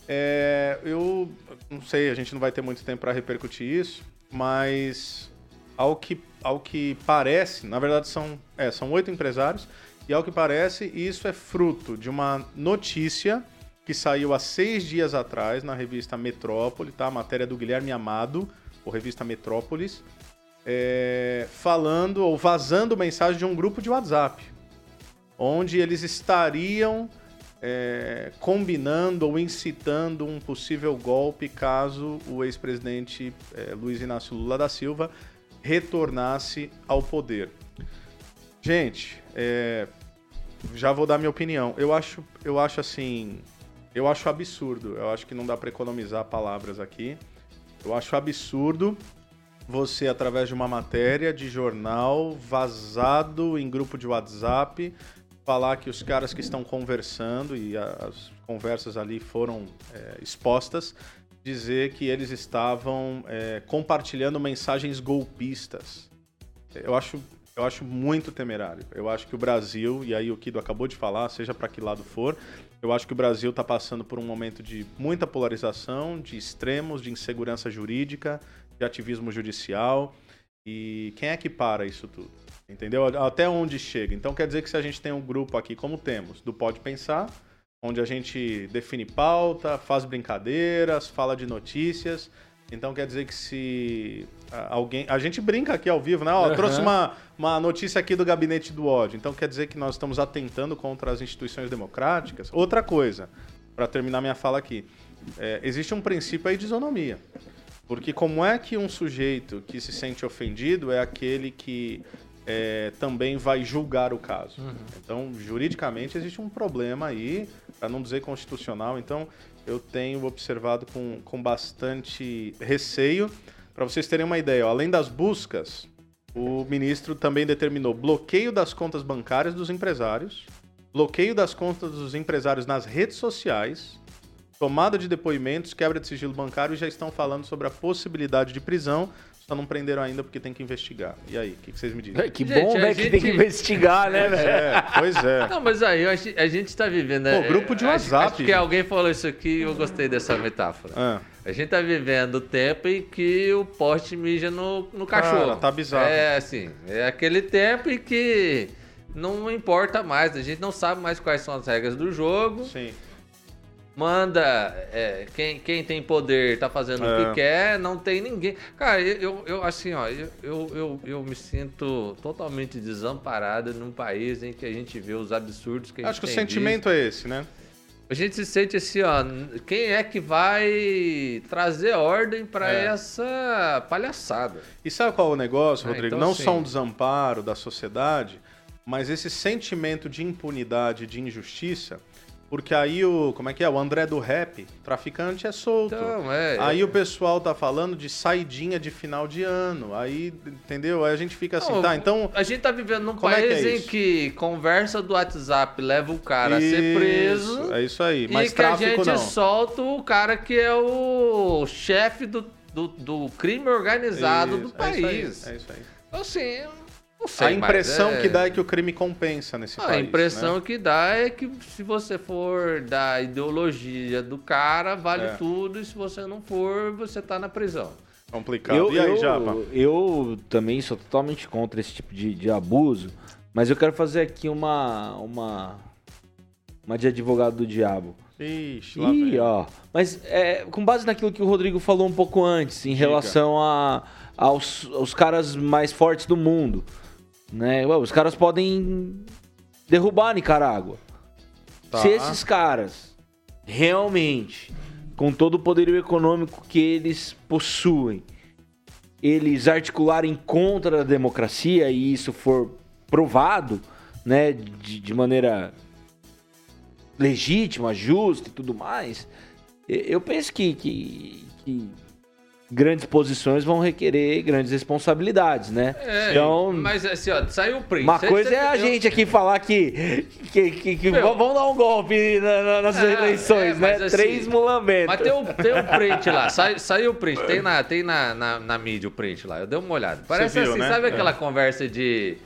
É, eu não sei, a gente não vai ter muito tempo para repercutir isso, mas ao que, ao que parece, na verdade são, é, são oito empresários, e ao que parece, isso é fruto de uma notícia que saiu há seis dias atrás na revista Metrópole, tá? A matéria do Guilherme Amado, ou revista Metrópolis, é, falando ou vazando mensagem de um grupo de WhatsApp, onde eles estariam é, combinando ou incitando um possível golpe caso o ex-presidente é, Luiz Inácio Lula da Silva retornasse ao poder. Gente, é, já vou dar minha opinião. Eu acho, eu acho assim, eu acho absurdo. Eu acho que não dá para economizar palavras aqui. Eu acho absurdo você, através de uma matéria de jornal vazado em grupo de WhatsApp, falar que os caras que estão conversando, e as conversas ali foram é, expostas, dizer que eles estavam é, compartilhando mensagens golpistas. Eu acho, eu acho muito temerário. Eu acho que o Brasil, e aí o Kido acabou de falar, seja para que lado for, eu acho que o Brasil está passando por um momento de muita polarização, de extremos, de insegurança jurídica, de ativismo judicial. E quem é que para isso tudo? Entendeu? Até onde chega. Então quer dizer que se a gente tem um grupo aqui, como temos, do Pode Pensar, onde a gente define pauta, faz brincadeiras, fala de notícias. Então quer dizer que se alguém. A gente brinca aqui ao vivo, né? Ó, Aham. trouxe uma, uma notícia aqui do gabinete do ódio. Então quer dizer que nós estamos atentando contra as instituições democráticas. Outra coisa, para terminar minha fala aqui. É, existe um princípio aí de isonomia. Porque como é que um sujeito que se sente ofendido é aquele que é, também vai julgar o caso? Então, juridicamente, existe um problema aí, para não dizer constitucional. Então, eu tenho observado com, com bastante receio. Para vocês terem uma ideia, ó, além das buscas, o ministro também determinou bloqueio das contas bancárias dos empresários, bloqueio das contas dos empresários nas redes sociais, tomada de depoimentos, quebra de sigilo bancário e já estão falando sobre a possibilidade de prisão. Só não prenderam ainda porque tem que investigar. E aí, o que, que vocês me dizem? É, Que Gente, bom, a né? Que tem que gente- investigar, né, velho? É, pois é. Não, mas aí a gente, a gente tá vivendo. Pô, grupo de acho- WhatsApp, Acho, que gente. alguém falou isso aqui e eu gostei dessa metáfora. Ah, A gente tá vivendo o tempo em que o poste mija no, no cachorro. Cara, tá bizarro. É assim, é aquele tempo em que não importa mais, a gente não sabe mais quais são as regras do jogo. sim. Manda, é, quem, quem tem poder tá fazendo o É. que quer, não tem ninguém. Cara, eu, eu, assim, ó, eu, eu, eu, me sinto totalmente desamparado num país em que a gente vê os absurdos que a gente Acho que o sentimento é esse, né? a gente se sente assim, ó, quem é que vai trazer ordem pra É. essa palhaçada? E sabe qual é o negócio, Ah, Rodrigo? então Não sim. só um desamparo da sociedade, mas esse sentimento de impunidade, de injustiça, porque aí o, como é que é? O André do rap, traficante é solto. Então, é. Aí o pessoal tá falando de saidinha de final de ano. Aí, entendeu? Aí a gente fica assim, Não, tá, então A gente tá vivendo num Como é que país é em isso? que conversa do WhatsApp leva o cara a ser preso. Isso, É isso aí. Mas e que a gente não. solta o cara que é o chefe do, do, do crime organizado do Isso, é isso aí, país. É isso aí. Assim, não sei A impressão mais, que dá é que o crime compensa nesse A país. impressão né? que dá é que se você for da ideologia do cara, vale É. tudo, e se você não for, você tá na prisão. Complicado. Eu, e aí, eu, Japa? eu também sou totalmente contra esse tipo de, de abuso, mas eu quero fazer aqui uma, uma, uma de advogado do diabo. Ixi, lá Ih, ó. Mas é, com base naquilo que o Rodrigo falou um pouco antes, em relação a, aos, aos caras mais fortes do mundo. Né? Ué, os caras podem derrubar a Nicarágua. Tá. Se esses caras realmente, com todo o poderio econômico que eles possuem, eles articularem contra a democracia e isso for provado, né, de, de maneira legítima, justa e tudo mais, eu penso que, que, que grandes posições vão requerer grandes responsabilidades, né? É, então, mas assim, ó, saiu o print. uma Cê- coisa cê- é a eu- gente aqui falar que, que, que, que Meu. vamos dar um golpe na- na- nas É, eleições, é, né? assim, Três mulamentos. Mas tem um, tem um print lá, sai, saiu o print, tem, na, tem na, na, na mídia o print lá, eu dei uma olhada. Parece viu, assim, né? sabe É. aquela conversa de,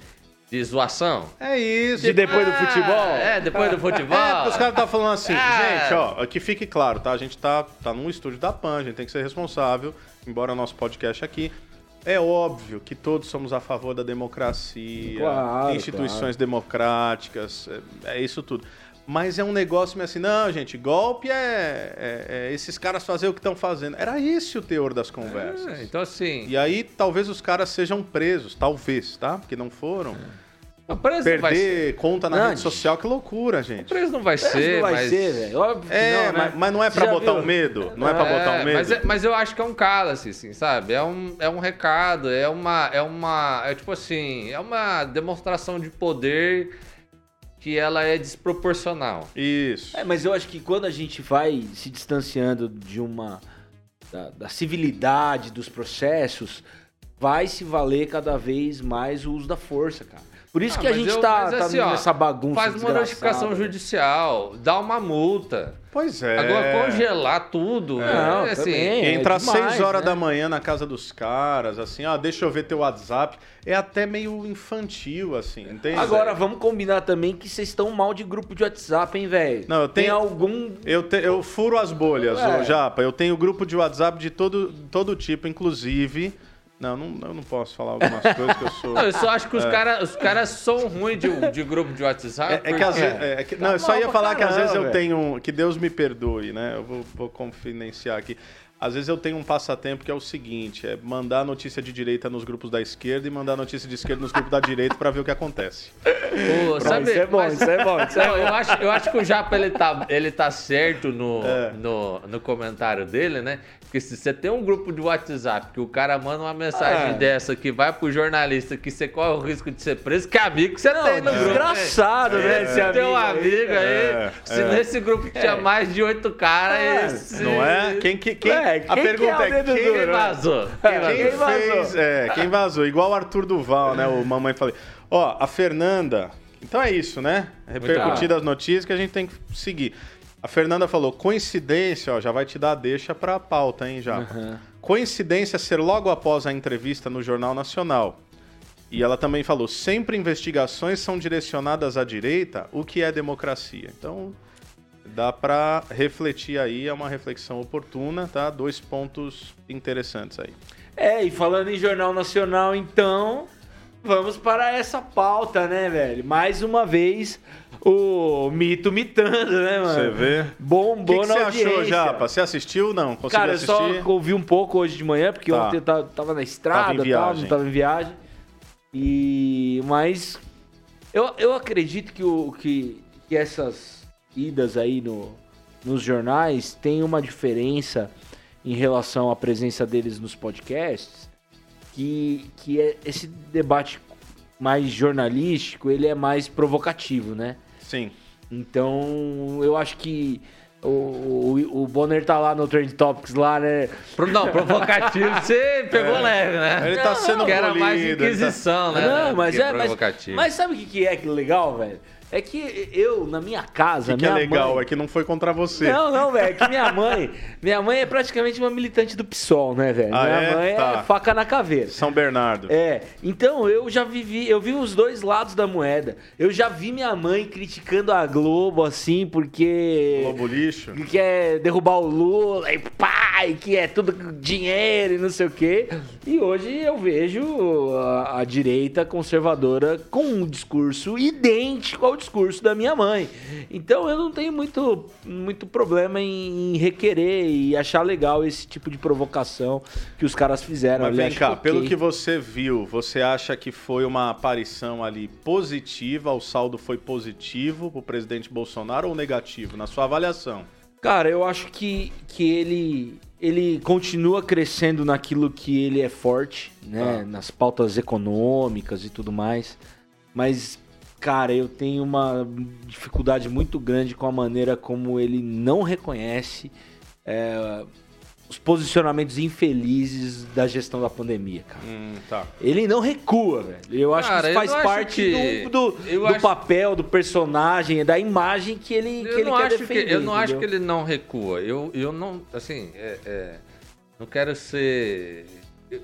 de zoação? É isso. De depois do Ah, futebol? É, depois do futebol. É, os caras tá falando assim, Ah. gente, ó, que fique claro, tá? A gente tá, tá num estúdio da PAN, a gente tem que ser responsável, embora o nosso podcast aqui. É óbvio que todos somos a favor da democracia, Claro, instituições democráticas, é, é isso tudo. Mas é um negócio meio assim, não, gente, golpe é, é- é esses caras fazer o que estão fazendo. Era esse o teor das conversas. É, então assim, E aí talvez os caras sejam presos, talvez, tá? Porque não foram. O preço não vai ser. Perder conta na Não, rede social, que loucura, gente. O preço não vai Mas ser, não vai mas... ser, velho. Óbvio que É, não, né? mas, mas não é pra botar viu? um medo? Não é pra botar um medo? Mas, é- mas eu acho que é um cálice, assim, sabe? É um, é um recado, é uma. É uma. É tipo assim, é uma demonstração de poder que ela é desproporcional. Isso. É, mas eu acho que quando a gente vai se distanciando de uma. da, da civilidade dos processos, vai se valer cada vez mais o uso da força, cara. Por isso Ah, que a gente eu- tá, tá assim, ó, nessa bagunça. Faz uma notificação velho. judicial, dá uma multa. Pois é. Agora, congelar tudo. Não, é, assim, também. É Entrar às demais, 6 horas né? da manhã na casa dos caras, assim, ó, deixa eu ver teu WhatsApp. É até meio infantil, assim, entende? Agora, vamos combinar também que vocês estão mal de grupo de WhatsApp, hein, velho? Não, eu Tem tenho- algum. Eu, te- eu furo as bolhas, É. ô Japa. Eu tenho grupo de WhatsApp de todo, todo tipo, inclusive. Não, não, eu não posso falar algumas coisas que eu sou. Não, eu só acho que os caras os caras são ruins de, de grupo de WhatsApp. É, é que às vezes. é que- Tá não, eu só ia falar que às vezes eu caramba, tenho. Que Deus me perdoe, né? Eu vou, vou confidenciar aqui. Às vezes eu tenho um passatempo que é o seguinte: é mandar notícia de direita nos grupos da esquerda e mandar notícia de esquerda nos grupos da direita pra ver o que acontece. Sabe, isso é bom, mas- isso é bom, isso é bom. eu acho, eu acho que o Japa ele tá, ele tá certo no, É. no, no comentário dele, né? Porque se você tem um grupo de WhatsApp que o cara manda uma mensagem É. dessa que vai pro jornalista que você corre o risco de ser preso, que amigo que você Não, tem no grupo. desgraçado, né? Esse amigo. Tem um amigo aí. É, se é. nesse grupo que tinha mais de oito caras, É, esse- Não é? Quem que. Quem, É, a quem que pergunta é o é, quem, Quem vazou? É, Quem vazou? quem Quem vazou? fez. É, quem vazou? Igual o Arthur Duval, né? O mamãe falei. Ó, a Fernanda. Então é isso, né? Repercutidas as notícias que a gente tem que seguir. A Fernanda falou, coincidência, ó, já vai te dar a deixa pra pauta, hein, já. Coincidência ser logo após a entrevista no Jornal Nacional. E ela também falou, sempre investigações são direcionadas à direita, o que é democracia? Então, dá pra refletir aí, é uma reflexão oportuna, tá? Dois pontos interessantes aí. É, e falando em Jornal Nacional, então, vamos para essa pauta, né, velho? Mais uma vez, o mito mitando, né, mano? Você vê? Bombou que, que na você audiência. achou, Japa? Você assistiu ou não? Conseguiu Cara, eu assistir? só ouvi um pouco hoje de manhã, porque Tá. ontem eu tava, tava na estrada, Tava em tal, viagem. não tava em viagem. E mas eu, eu acredito que, o, que, que essas idas aí no, nos jornais tem uma diferença em relação à presença deles nos podcasts, que, que é esse debate mais jornalístico, ele é mais provocativo, né? Sim. Então, eu acho que o, o, o Bonner tá lá no Trend Topics lá, né? Pro- Não, provocativo, você pegou leve, né? Ele tá sendo que era mais tá- inquisição, né? Não, mas que é. Mas, provocativo. mas sabe o que, que é que legal, velho? É que eu, na minha casa, O que, que é minha legal mãe... é que não foi contra você. Não, não, velho. É que minha mãe. Minha mãe é praticamente uma militante do PSOL, né, velho? Ah, minha é? mãe Tá. é faca na caveira. São Bernardo. É, então eu já vivi, eu vi os dois lados da moeda. Eu já vi minha mãe criticando a Globo assim, porque Lobo lixo. que quer derrubar o Lula e e que é tudo dinheiro e não sei o quê. E hoje eu vejo a, a direita conservadora com um discurso idêntico ao o discurso da minha mãe. Então eu não tenho muito, muito problema em, em requerer e achar legal esse tipo de provocação que os caras fizeram. Mas vem cá, ok. pelo que você viu, você acha que foi uma aparição ali positiva, o saldo foi positivo pro presidente Bolsonaro ou negativo, na sua avaliação? Cara, eu acho que, que ele, ele continua crescendo naquilo que ele é forte, né? Ah. Nas pautas econômicas e tudo mais. Mas, cara, eu tenho uma dificuldade muito grande com a maneira como ele não reconhece é, os posicionamentos infelizes da gestão da pandemia, cara. Hum, tá. Ele não recua, velho. Eu acho Cara, que isso faz acho parte que- do, do, do acho- papel, do personagem, da imagem que ele, que Eu ele não, quer acho defender. que, eu não acho entendeu? que ele não recua. Eu, eu não, assim, é, é, não quero ser.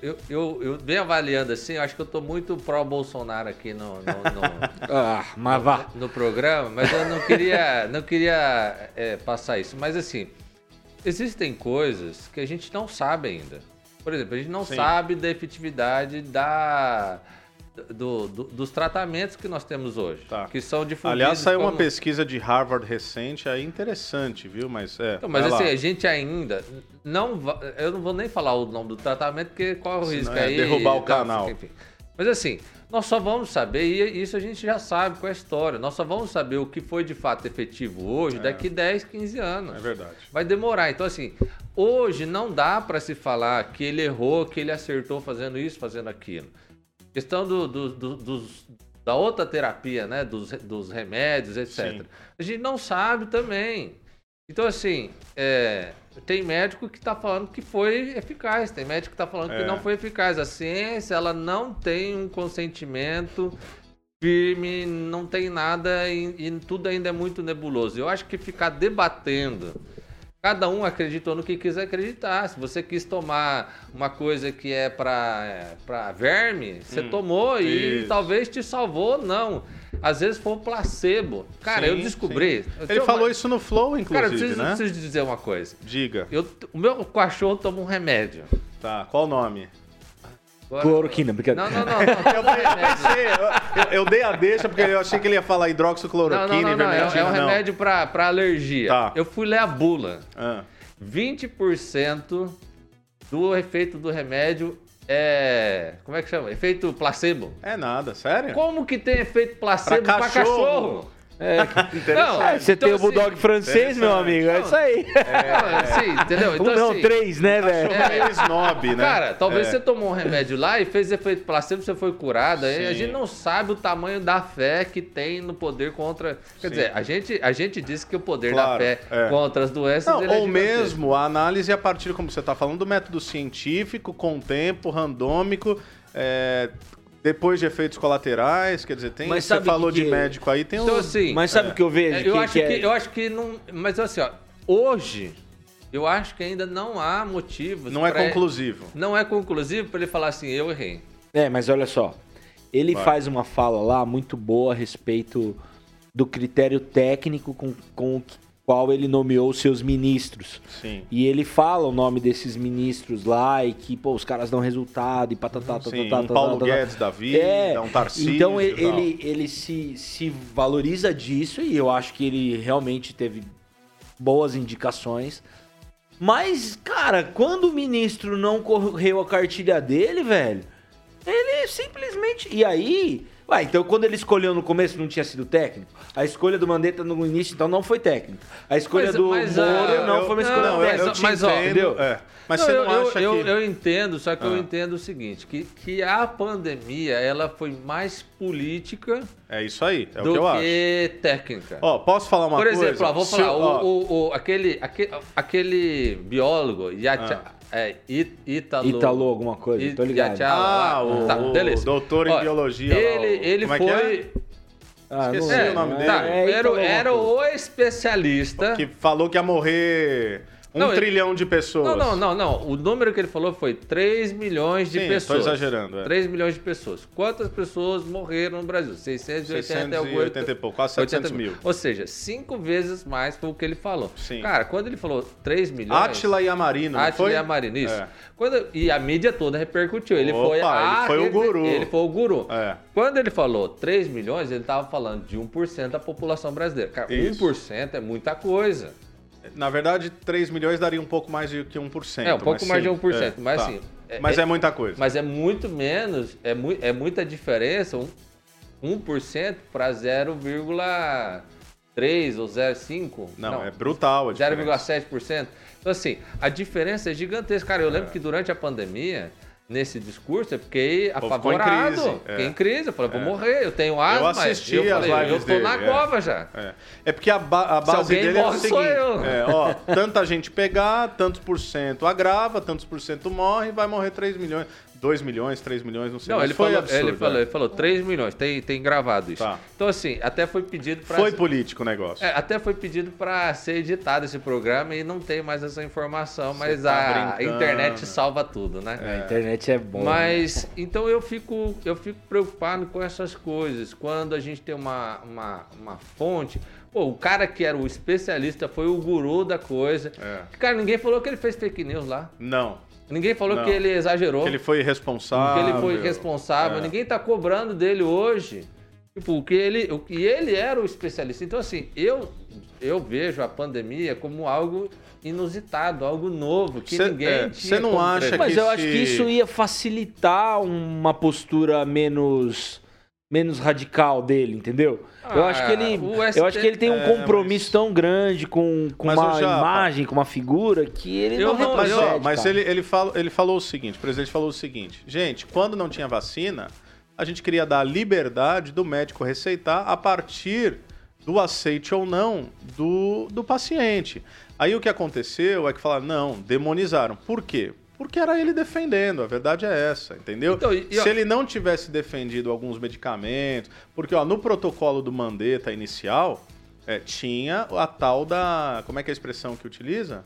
Eu, eu, eu venho avaliando assim, eu acho que eu tô muito pró-Bolsonaro aqui no, no, no, Ah, mas vá. no programa, mas eu não queria, não queria é, passar isso. Mas assim, existem coisas que a gente não sabe ainda. Por exemplo, a gente não Sim. sabe da efetividade da, do- do- dos tratamentos que nós temos hoje, Tá. que são difundidos. Aliás, saiu uma como- pesquisa de Harvard recente aí interessante, viu? Mas é. Então, mas assim, lá. a gente ainda não va- eu não vou nem falar o nome do tratamento porque qual é o risco é aí? derrubar o Não, canal. enfim. Mas assim, nós só vamos saber e isso a gente já sabe com a história. Nós só vamos saber o que foi de fato efetivo hoje daqui 10, 15 anos. É verdade. Vai demorar. Então assim, hoje não dá para se falar que ele errou, que ele acertou fazendo isso, fazendo aquilo. Questão do, do- do- dos, da outra terapia, né? Dos, dos remédios, etc. Sim. A gente não sabe também. Então, assim, é, tem médico que está falando que foi eficaz, tem médico que está falando É. que não foi eficaz. A ciência, ela não tem um consentimento firme, não tem nada e, e tudo ainda é muito nebuloso. Eu acho que ficar debatendo Cada um acreditou no que quis acreditar. Se você quis tomar uma coisa que é para para verme, você Hum, tomou e isso. talvez te salvou, não. Às vezes foi um placebo. Cara, eu Sim, descobri. Eu Ele tenho falou uma- isso no Flow, Cara, eu inclusive, preciso, eu né? preciso dizer uma coisa. Diga. Eu, o meu cachorro toma um remédio. Tá, qual o nome? Cloroquina, brincadeira. Não, não, não. não, Eu pensei, eu, eu- dei a deixa porque eu achei que ele ia falar hidroxicloroquina não, não, e não, É, vermectina. é um não. remédio pra, pra alergia. Tá. Eu fui ler a bula. Ah, 20% do efeito do remédio é. Como é que chama? Efeito placebo. é nada, sério? Como que tem efeito placebo Pra pra cachorro. É, Não, é, você então, tem o assim, Bulldog francês, meu amigo. É isso aí. Não, assim, entendeu? Então, um não, assim, três, né, velho? Cachorro meio snob, né? Cara, talvez É. você tomou um remédio lá e fez efeito placebo, você foi curado. Aí a Sim. gente não sabe o tamanho da fé que tem no poder contra. Quer Sim. dizer, a gente, a gente disse que o poder Claro, da fé é. contra as doenças. Não, ele é ou mesmo a análise a partir, como você está falando, do método científico, com tempo, randômico, é, depois de efeitos colaterais, quer dizer, tem, Mas você falou que- de médico aí, tem Então, um... assim. Mas sabe o que eu vejo? É, eu, que, acho que que, é- eu acho que não. Mas assim, ó, hoje, eu acho que ainda não há motivos. Não é conclusivo. Não é conclusivo para ele falar assim, eu errei. É, mas olha só. Ele Vai. faz uma fala lá muito boa a respeito do critério técnico com, com qual ele nomeou seus ministros. Sim. E ele fala o nome desses ministros lá e que, pô, os caras dão resultado e patatá, tatatá, Sim, um tatatá, Paulo tatatá. Guedes da vida, É, um Tarcísio então ele, ele, ele se, se valoriza disso e eu acho que ele realmente teve boas indicações. Mas, cara, quando o ministro não correu a cartilha dele, velho, ele simplesmente. E aí. Ué, então quando ele escolheu no começo não tinha sido técnico? A escolha do Mandetta no início, então não foi técnico. A escolha Mas- do mas, Moro não eu- foi uma escolha Não, eu, técnica. eu te mas, ó, entendo, entendeu? é. Mas Não, você eu, não eu- acha eu, que... eu entendo, só que eu Ah. entendo o seguinte, que, que a pandemia ela foi mais política É isso aí, é o do que eu acho. que técnica. Ó, posso falar uma Por coisa? exemplo, ó, vou Se- falar, ó, o, o- o- aquele, aquele, aquele biólogo, Yacha, Ah. É, It- Italo... Italo alguma coisa, It- tô ligado. Yachala, Ah, lá, o, tá, o beleza. doutor em Ó, biologia lá, Ele, o- ele como é que foi... é? Ah, Esqueci lembro. o nome tá, dele. É, era, era alguma coisa. o especialista... Que falou que ia morrer Um Não, ele- trilhão de pessoas. Não, não, não, não. O número que ele falou foi 3 milhões de Sim, pessoas. tô exagerando, é. 3 milhões de pessoas. Quantas pessoas morreram no Brasil? 680 680 e pouco, quase 700 mil. Ou seja, cinco vezes mais foi o que ele falou. Sim. Cara, quando ele falou 3 milhões... Átila e Amarino, foi? e Amarino, isso. É. Quando, e a mídia toda repercutiu. Ele Opa, foi ele a foi o guru. Ele foi o guru. É. Quando ele falou 3 milhões, ele estava falando de 1% da população brasileira. Cara, Isso. 1% é muita coisa. Na verdade, 3 milhões daria um pouco mais de que 1%. É, um pouco mais de sim, 1%, mas tá. assim, é- mas é- é muita coisa. Mas é muito menos, é, mui- é muita diferença, um, 1% para 0,3 ou 0,5. Não, é brutal a diferença. 0,7%. Então, assim, a diferença é gigantesca. Cara, eu lembro É. que durante a pandemia, nesse discurso, eu fiquei ficou em apavorado. crise, Fiquei é. em crise. Eu falei, vou É. morrer, eu tenho asma. assisti eu as falei, lives eu tô na é. cova já. É, É porque a, ba- a base dele é o morre, seguinte: sou eu. é, ó, tanta gente pegar, tantos por cento agrava, tantos por cento morre, vai morrer 3 milhões, 2 milhões, 3 milhões, não sei. Não, ele foi falou, absurdo, ele falou, é. ele falou 3 milhões, tem, tem gravado isso. Tá. Então, assim, até foi pedido para. Foi político o negócio. É, até foi pedido para ser editado esse programa e não tem mais essa informação, mas tá a brincando. internet salva tudo, né? A internet é bom. Mas então eu fico, eu fico preocupado com essas coisas. Quando a gente tem uma, uma, uma fonte. Pô, o cara que era o especialista foi o guru da coisa. É. Cara, ninguém falou que ele fez fake news lá. Não. Ninguém falou Não. que ele exagerou. Que ele foi responsável. que ele foi responsável. É. Ninguém tá cobrando dele hoje. Tipo, o que ele, o que ele era o especialista. Então, assim, eu, eu vejo a pandemia como algo inusitado, algo novo, que Cê- ninguém é, tinha cê não acha prever. Mas que eu acho se- que isso ia facilitar uma postura menos menos radical dele, entendeu? Eu Ah, acho que ele o eu acho que ele tem um é, compromisso mas- tão grande com, com Mas, uma Japa, imagem, com uma figura que ele Eu não não- Mas, ó, mas ele, ele, falou, ele falou o seguinte, o presidente falou o seguinte, gente, quando não tinha vacina, a gente queria dar a liberdade do médico receitar a partir do aceite ou não do, do paciente. Aí o que aconteceu é que falaram, não, demonizaram. Por quê? Porque era ele defendendo, a verdade é essa, entendeu? Então, e- ó- Se ele não tivesse defendido alguns medicamentos, porque ó, no protocolo do Mandetta inicial, é, tinha a tal da. Como é que é a expressão que utiliza?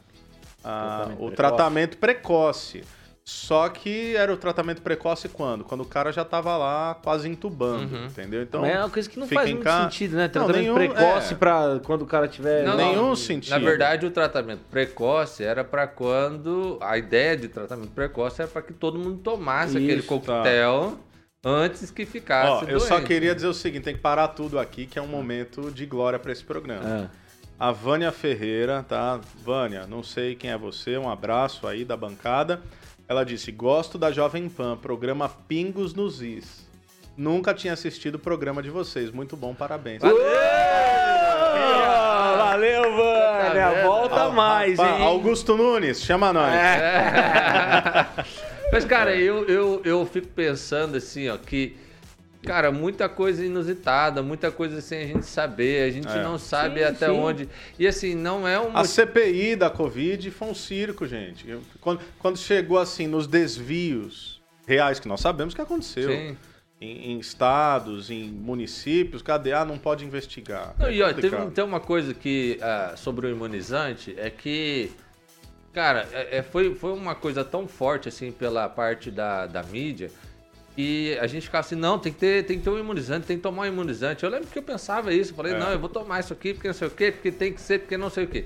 Ah, Tratamento o precoce. tratamento precoce. Só que era o tratamento precoce quando? Quando o cara já tava lá quase entubando, Uhum. entendeu? Então, é uma coisa que não faz muito ca- sentido, né? Não, Tratamento nenhum- precoce é. pra quando o cara tiver Não, nenhum não. sentido. Na verdade, o tratamento precoce era para quando. A ideia de tratamento precoce era para que todo mundo tomasse aquele Isso, coquetel antes que ficasse. Ó, eu só doente. queria dizer o seguinte, tem que parar tudo aqui, que é um momento de glória para esse programa. Ah. A Vânia Ferreira, tá? Vânia, não sei quem é você, um abraço aí da bancada. Ela disse: Gosto da Jovem Pan, programa Pingos nos Is. Nunca tinha assistido o programa de vocês. Muito bom, parabéns. Ah, Valeu, Vânia. Tá? Volta Al- mais, Rapaz, hein? Augusto Nunes, chama nós. É. Mas, cara, eu, eu, eu fico pensando assim, ó, que. Cara, muita coisa inusitada, muita coisa sem a gente saber, a gente É. não sabe Sim, até sim. onde. E assim, não é um. A CPI da Covid foi um circo, gente. Eu- Quando, quando chegou assim nos desvios reais, que nós sabemos que aconteceu. Sim. Em, em estados, em municípios, cadê? Ah, não pode investigar. Não, É e ó, teve, tem uma coisa que ah, sobre o imunizante é que, cara, é, é- foi, foi uma coisa tão forte assim pela parte da, da mídia que a gente ficava assim, não, tem que, ter, tem que ter um imunizante, tem que tomar um imunizante. Eu lembro que eu pensava isso, eu falei, É. não, eu vou tomar isso aqui porque não sei o quê, porque tem que ser, porque não sei o quê.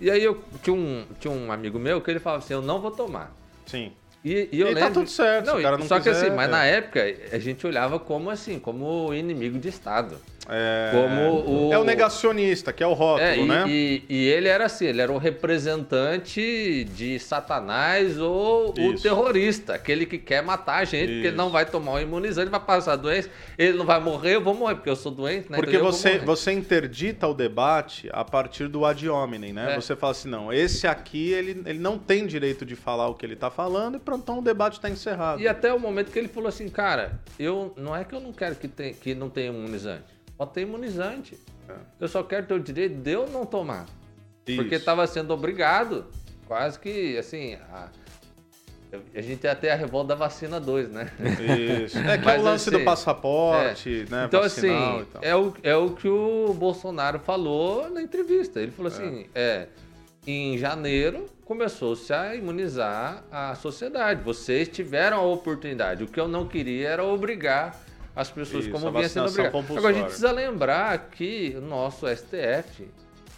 E aí eu tinha um, tinha um amigo meu que ele falava assim, eu não vou tomar. Sim. E, e eu E tá lembro... tudo certo, se o cara não só que quiser, assim, mas é. na época a gente olhava como assim, como inimigo de Estado. É, Como o- é o negacionista, que é o rótulo, É, e, né? e- e ele era assim, ele era o representante de Satanás ou o Isso. terrorista, aquele que quer matar a gente, porque ele Isso. não vai tomar o imunizante, vai passar doença, ele não vai morrer, eu vou morrer, porque eu sou doente, né? Porque Então você, você interdita o debate a partir do ad hominem, né? É. Você fala assim, não, esse aqui, ele, ele não tem direito de falar o que ele tá falando e pronto, então o debate está encerrado. E até o momento que ele falou assim, cara, eu não é que eu não quero que, tem, que não tenha imunizante, pode ter imunizante. É. Eu só quero ter o direito de eu não tomar. Porque Isso. estava sendo obrigado, quase que, assim, a, a gente tem até a revolta da vacina 2, né? Isso. É que é Mas o lance assim, do passaporte, né? Então, vacinal assim, e tal. é o, é o que o Bolsonaro falou na entrevista. Ele falou assim: é. em janeiro, começou-se a imunizar a sociedade. Vocês tiveram a oportunidade. O que eu não queria era obrigar as pessoas Isso, como vinha sendo obrigado. Agora a gente precisa lembrar que o nosso STF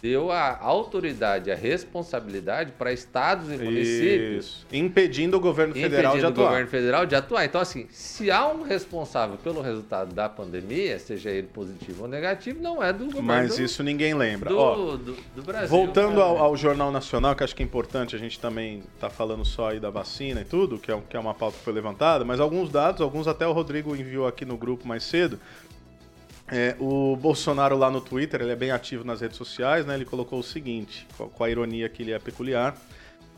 deu a autoridade, a responsabilidade para estados e municípios Isso. Impedindo o governo federal de impedindo o atuar. governo federal de atuar. Então, assim, se há um responsável pelo resultado da pandemia, seja ele positivo ou negativo, não é do governo Mas do, isso ninguém lembra. do, Ó, do- do Brasil. Voltando ao, né? ao Jornal Nacional, que acho que é importante, a gente também tá falando só aí da vacina e tudo, que é, que é uma pauta que foi levantada, mas alguns dados, alguns até o Rodrigo enviou aqui no grupo mais cedo. É, o Bolsonaro lá no Twitter, ele é bem ativo nas redes sociais, né? Ele colocou o seguinte, com, a ironia que ele é peculiar.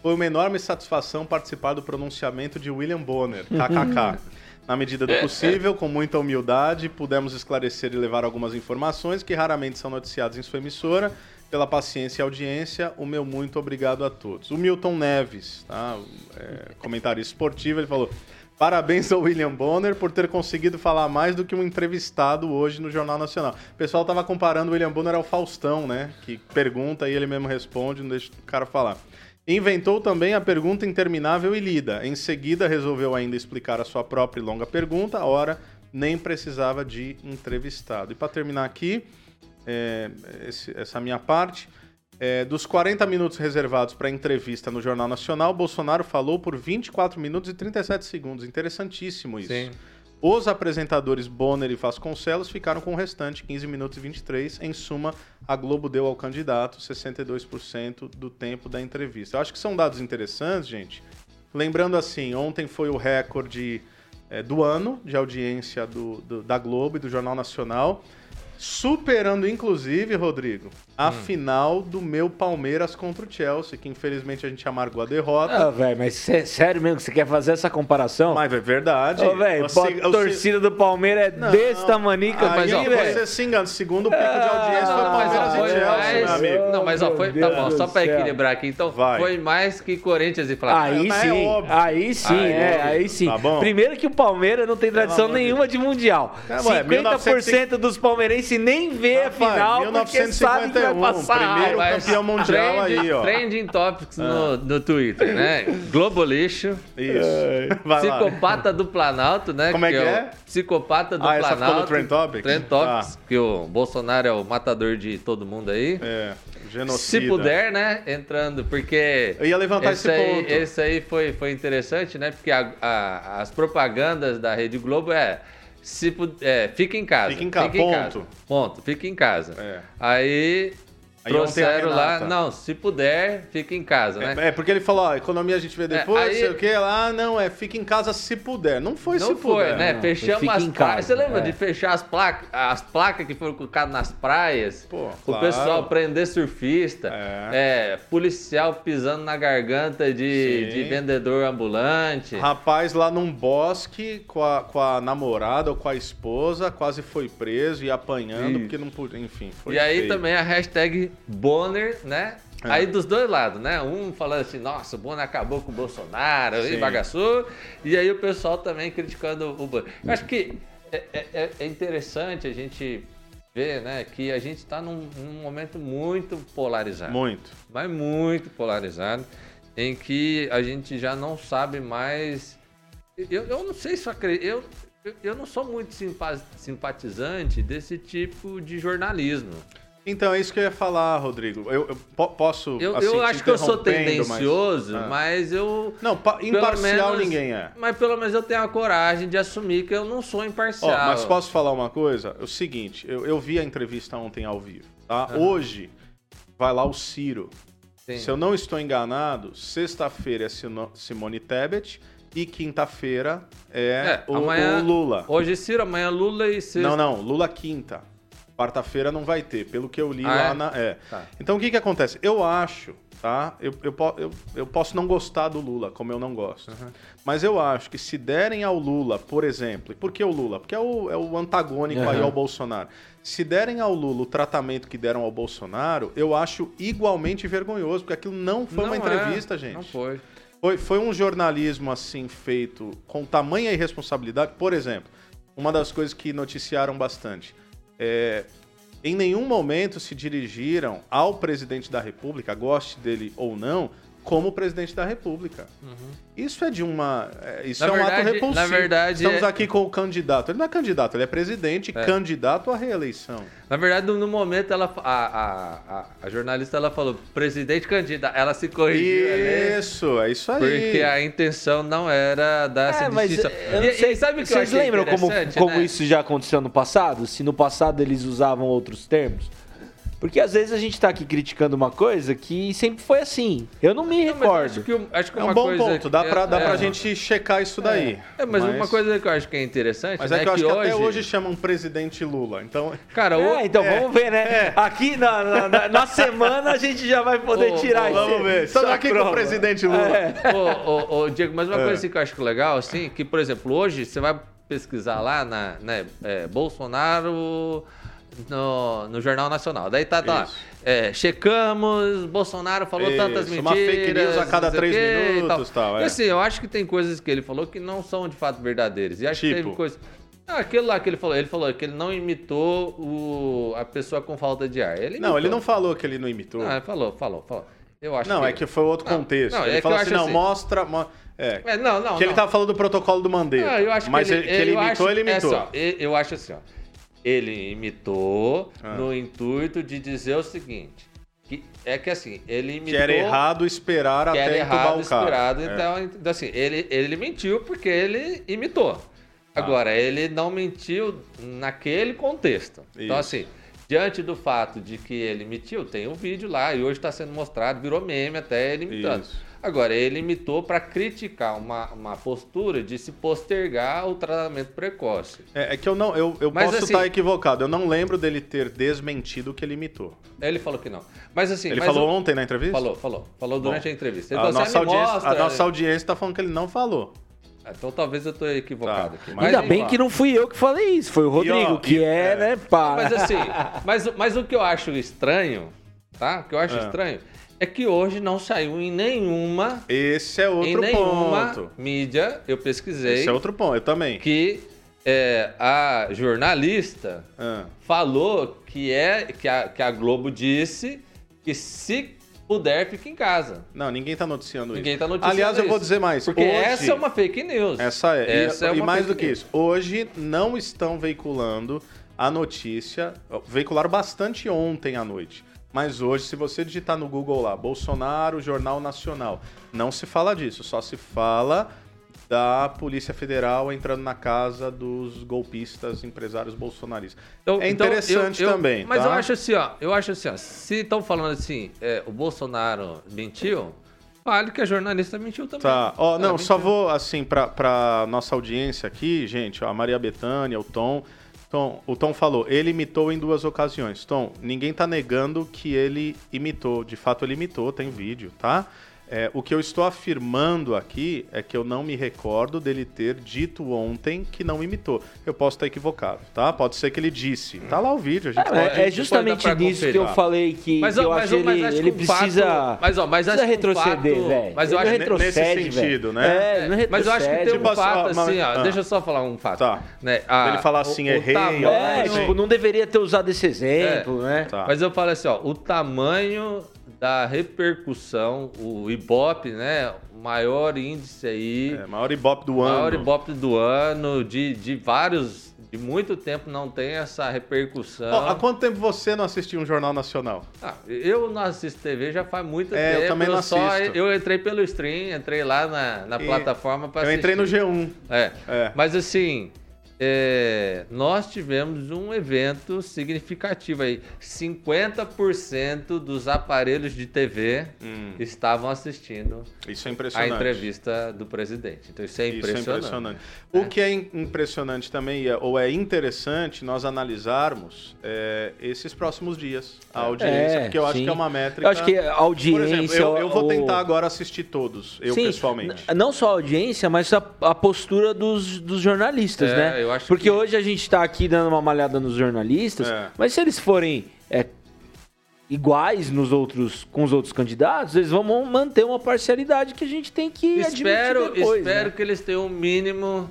Foi uma enorme satisfação participar do pronunciamento de William Bonner, kkk. Na medida do possível, com muita humildade, pudemos esclarecer e levar algumas informações que raramente são noticiadas em sua emissora. Pela paciência e audiência, o meu muito obrigado a todos. O Milton Neves, tá? É, comentarista esportivo, ele falou: Parabéns ao William Bonner por ter conseguido falar mais do que um entrevistado hoje no Jornal Nacional. O pessoal tava comparando o William Bonner ao Faustão, né? Que pergunta e ele mesmo responde, não deixa o cara falar. Inventou também a pergunta interminável e lida. Em seguida, resolveu ainda explicar a sua própria longa pergunta. Ora, nem precisava de entrevistado. E para terminar aqui, é, esse- essa minha parte, é, dos 40 minutos reservados para entrevista no Jornal Nacional, Bolsonaro falou por 24 minutos e 37 segundos. Interessantíssimo isso. Sim. Os apresentadores Bonner e Vasconcelos ficaram com o restante, 15 minutos e 23. Em suma, a Globo deu ao candidato 62% do tempo da entrevista. Eu acho que são dados interessantes, gente. Lembrando assim, ontem foi o recorde eh, do ano de audiência do- do- da Globo e do Jornal Nacional. Superando, inclusive, Rodrigo, a final do meu Palmeiras contra o Chelsea, que infelizmente a gente amargou a derrota. Ah, velho, mas sé- sério mesmo que você quer fazer essa comparação? Mas é verdade. Ô, velho, a torcida do Palmeiras é Não, desse tamanica, Aí mas ó, ó, você se engana. Segundo pico de audiência foi Não, mas Palmeiras ó, e foi Chelsea, mais- meu amigo. Não, mas ó, foi. Tá bom, só céu. equilibrar aqui, então. Vai. Foi mais que Corinthians e Flamengo. Aí Mas é sim, óbvio. aí sim, Aí, é, óbvio. aí sim. Tá bom? Primeiro que o Palmeiras não tem tradição nenhuma de mundial. É, ué, 50% dos palmeirenses nem vê a final porque sabe que vai 1951, passar. primeiro raiva. campeão mundial trend- aí, ó. Trending Topics no, no Twitter, né? Globo Lixo. Isso. Vai lá. Psicopata do Planalto, né? Como é que o é? Psicopata do Ah, essa ficou Planalto. no Trend Topics? Trend Topics, que o Bolsonaro é o matador de todo mundo aí. É, genocida. Se puder, né? Entrando, porque. Eu ia levantar esse aí, ponto. Esse aí foi, foi interessante, né? Porque a- a- as propagandas da Rede Globo é. Se é, fica em casa. Fica em casa, ponto. Ponto, fica em casa. É. Aí. Aí trouxeram lá. Renata. Não, se puder, fica em casa, né? É, é, porque ele falou, ó, economia a gente vê depois, aí- sei o quê. Lá, não, é fica em casa se puder. Não foi Não se foi, puder. né? Não, Fechamos fica as em praias. casa, Você lembra é. de fechar as placas, as placas que foram colocadas nas praias? Pô, o claro. pessoal prender surfista. É. É, policial pisando na garganta de, de vendedor ambulante. Rapaz lá num bosque com a, com a namorada ou com a esposa, quase foi preso e apanhando Isso. porque não podia. Enfim, foi e aí feio. também a hashtag Bonner, né? É. Aí dos dois lados, né? Um falando assim, nossa, o Bonner acabou com o Bolsonaro e bagaçou. E aí o pessoal também criticando o Bonner. Eu acho que é, é- é interessante a gente ver, né? Que a gente está num, num momento muito polarizado. Muito. Mas muito polarizado. Em que a gente já não sabe mais... Eu, eu não sei se eu acredito... Eu, eu, não sou muito simpa- simpatizante desse tipo de jornalismo. Então, é isso que eu ia falar, Rodrigo. Eu, eu po- posso. Eu, assim, eu acho que eu sou interrompendo, mas- tendencioso, Ah. mas eu. Não, imparcial menos- ninguém é. Mas pelo menos eu tenho a coragem de assumir que eu não sou Ó, imparcial. mas posso falar uma coisa? É o seguinte, eu, eu vi a entrevista ontem ao vivo, tá? Hoje vai lá o Ciro. Sim. Se eu não estou enganado, sexta-feira é Simone Tebet e quinta-feira é, É, o, amanhã- o Lula. Hoje Ciro, amanhã Lula e sexta. Não, não, Lula quinta. Quarta-feira não vai ter, pelo que eu li Ah, lá é? na. É. Tá. Então o que que acontece? Eu acho, tá? Eu, eu, eu, eu posso não gostar do Lula, como eu não gosto. Mas eu acho que se derem ao Lula, por exemplo, e por que o Lula? Porque é o, é o antagônico aí Aham. ao Bolsonaro. Se derem ao Lula o tratamento que deram ao Bolsonaro, eu acho igualmente vergonhoso, porque aquilo não foi uma Não é, entrevista, gente. Não foi. Foi, foi um jornalismo assim feito com tamanha irresponsabilidade. Por exemplo, uma das coisas que noticiaram bastante. É, em nenhum momento se dirigiram ao presidente da República, goste dele ou não, como presidente da República. Isso é de uma. é, Isso Na é um verdade- ato repulsivo. na verdade, Estamos é- aqui com o candidato. Ele não é candidato, ele é presidente, É. candidato à reeleição. Na verdade, no momento, ela, a, a, a, a jornalista ela falou, presidente candidato. Ela se corrigiu ali, Isso, é isso aí. porque a intenção não era dar essa É, mas distinção. não E- sei, e sabe o que vocês lembram como, interessante, como né? isso já aconteceu no passado? Se no passado eles usavam outros termos? Porque às vezes a gente tá aqui criticando uma coisa que sempre foi assim. Eu não me Não, mas recordo. acho que, acho que É uma um bom coisa ponto, dá que- pra, dá é, pra gente checar isso daí. É, mas, uma coisa que eu acho que é interessante, Mas né, é que eu acho que hoje, até hoje chamam presidente Lula. Então, Cara, o- É, então É. vamos ver, né? Aqui na, na, na- na semana a gente já vai poder Ô, tirar ô, esse- vamos ver. Estamos aqui com o prova. presidente Lula. É. ô, ô, ô, Diego, mas uma É. coisa assim que eu acho que é legal, assim, que, por exemplo, hoje você vai pesquisar lá na né, é, Bolsonaro no, no Jornal Nacional. Daí tá, tá é, checamos, Bolsonaro falou Isso, tantas uma mentiras. fake news a cada não três quê e minutos, tal, E é. assim, eu acho que tem coisas que ele falou que não são de fato verdadeiras. E acho que Tipo? teve coisas. Ah, aquilo lá que ele falou, ele falou que ele não imitou o, a pessoa com falta de ar. Ele Não, ele não falou que ele não imitou. Não, ele falou, falou, falou. Eu acho Não, que... é que foi outro Não, contexto. não, é ele que falou assim, não, assim- mostra... mo- É, É, não, não, que ele não. tava falando do protocolo do Mandetta. Ah, eu acho mas que ele, que ele imitou, ele é imitou. assim, ó, e- eu acho assim, ó. Ele imitou Ah. no intuito de dizer o seguinte. Que é que assim, ele imitou. que era errado esperar que até era errado o esperado. É. Então, então, assim, ele, ele mentiu porque ele imitou. Ah. Agora, ele não mentiu naquele contexto. Então, Isso. assim, diante do fato de que ele mentiu, tem um vídeo lá e hoje está sendo mostrado, virou meme até ele imitando. Isso. Agora, ele imitou para criticar uma, uma postura de se postergar o tratamento precoce. É, é que eu não, eu, eu Mas, posso assim- estar equivocado. Eu não lembro dele ter desmentido o que ele imitou. Ele falou que não. Mas assim. Ele mas falou o- ontem na entrevista? Falou, falou. Falou durante Bom, a entrevista. Ele A falou nossa, assim, "Ah, me audiência, mostra." a nossa audiência tá falando que ele não falou. Ah, Então talvez eu tô equivocado Tá, aqui. mas Ainda bem lá. que não fui eu que falei isso, foi o Rodrigo, ó, que e- é, é. né, pá. Mas assim, mas, mas o que eu acho estranho, tá? O que eu acho É. estranho é que hoje não saiu em nenhuma, Esse é outro em nenhuma ponto. mídia, eu pesquisei, Esse é outro ponto. Eu também. que é, a jornalista Ah, falou que, é, que, a, que a Globo disse que se puder, fica em casa. Não, ninguém tá noticiando Ninguém isso. tá noticiando Aliás, eu vou isso. dizer mais. Porque Hoje- essa é uma fake news. Essa é. Essa e, é e mais do que news. isso, hoje não estão veiculando a notícia. Veicularam bastante ontem à noite. Mas hoje, se você digitar no Google lá, Bolsonaro, Jornal Nacional, não se fala disso, só se fala da Polícia Federal entrando na casa dos golpistas empresários bolsonaristas. Então- é então, interessante eu- eu- também. Mas tá? eu acho assim, ó. Eu acho assim, ó. Se estão falando assim, é, o Bolsonaro mentiu, fale que a jornalista mentiu também. Tá, ó, Ela não, só vou, assim, pra nossa audiência aqui, gente, ó, a Maria Bethânia, o Tom. Tom, o Tom falou, ele imitou em duas ocasiões. Tom, ninguém tá negando que ele imitou. De fato, ele imitou, tem vídeo, tá? É, o que eu estou afirmando aqui é que eu não me recordo dele ter dito ontem que não imitou. Eu posso estar equivocado, tá? Pode ser que ele disse. Tá lá o vídeo, a gente É, pode... é depois justamente nisso que conferir. eu falei que, Mas, que eu ó, mas, acho ó, mas ele, acho ele que um fato- precisa, mas, ó, mas precisa acho que um retroceder, fato- velho. mas eu Ele acho- não nesse retrocede, sentido, né? É, não Mas eu acho que tem retrocede. um Tipo fato ó, assim, ó. ah. Deixa eu só falar um fato. Tá. Né, a- Ele falar assim, errei, tamanho- ó, É, tipo, não deveria ter usado esse exemplo, né? Tá. Mas eu falo assim, ó, o tamanho da repercussão, o Ibope, né? O maior índice aí, É, maior ibope do o maior ano. Ibope do ano, de, de vários, de muito tempo não tem essa repercussão. Ó, há quanto tempo você não assistiu um jornal nacional? Ah, eu não assisto TV já faz muito É, eu tempo. também não só, assisto. eu entrei pelo stream, entrei lá na, na E plataforma para Eu entrei no G1. É. É. Mas assim, é, nós tivemos um evento significativo aí. 50% dos aparelhos de TV Hum. estavam assistindo Isso é a impressionante. entrevista do presidente. Então isso é Isso é impressionante. impressionante. É. O que é im- impressionante também, é- ou é interessante nós analisarmos é, esses próximos dias, a audiência, É, porque eu acho sim. que é uma métrica. Eu acho que a Por audiência... exemplo, eu, eu vou tentar agora assistir todos, eu Sim, pessoalmente. Não só a audiência, mas a, a postura dos, dos jornalistas, É, né? Eu acho Porque que- hoje a gente tá aqui dando uma malhada nos jornalistas, É. mas se eles forem é, iguais nos outros, com os outros candidatos, eles vão manter uma parcialidade que a gente tem que Espero, admitir depois, espero né? que eles tenham um mínimo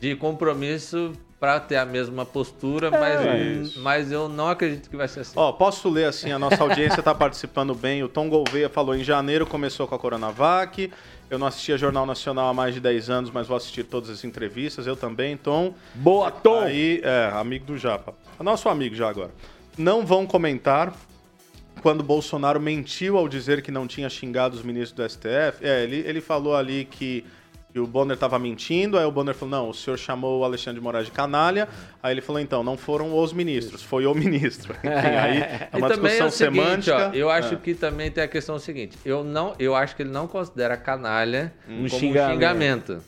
de compromisso para ter a mesma postura, mas, mas eu não acredito que vai ser assim. Ó, posso ler assim, a nossa audiência está participando bem. O Tom Gouveia falou, em janeiro começou com a Coronavac. Eu não assistia Jornal Nacional há mais de 10 anos, mas vou assistir todas as entrevistas. Eu também, Tom. Boa, Tom! Aí, é, amigo do Japa. Nosso amigo já agora. Não vão comentar quando Bolsonaro mentiu ao dizer que não tinha xingado os ministros do STF. É, ele, ele falou ali que que o Bonner estava mentindo, aí o Bonner falou, não, o senhor chamou o Alexandre de Moraes de canalha, aí ele falou, então, não foram os ministros, foi o ministro. Enfim, aí é uma discussão é seguinte, semântica. Ó, eu acho é. que também tem a questão seguinte, eu, não, eu acho que ele não considera canalha um, como xingamento. um xingamento.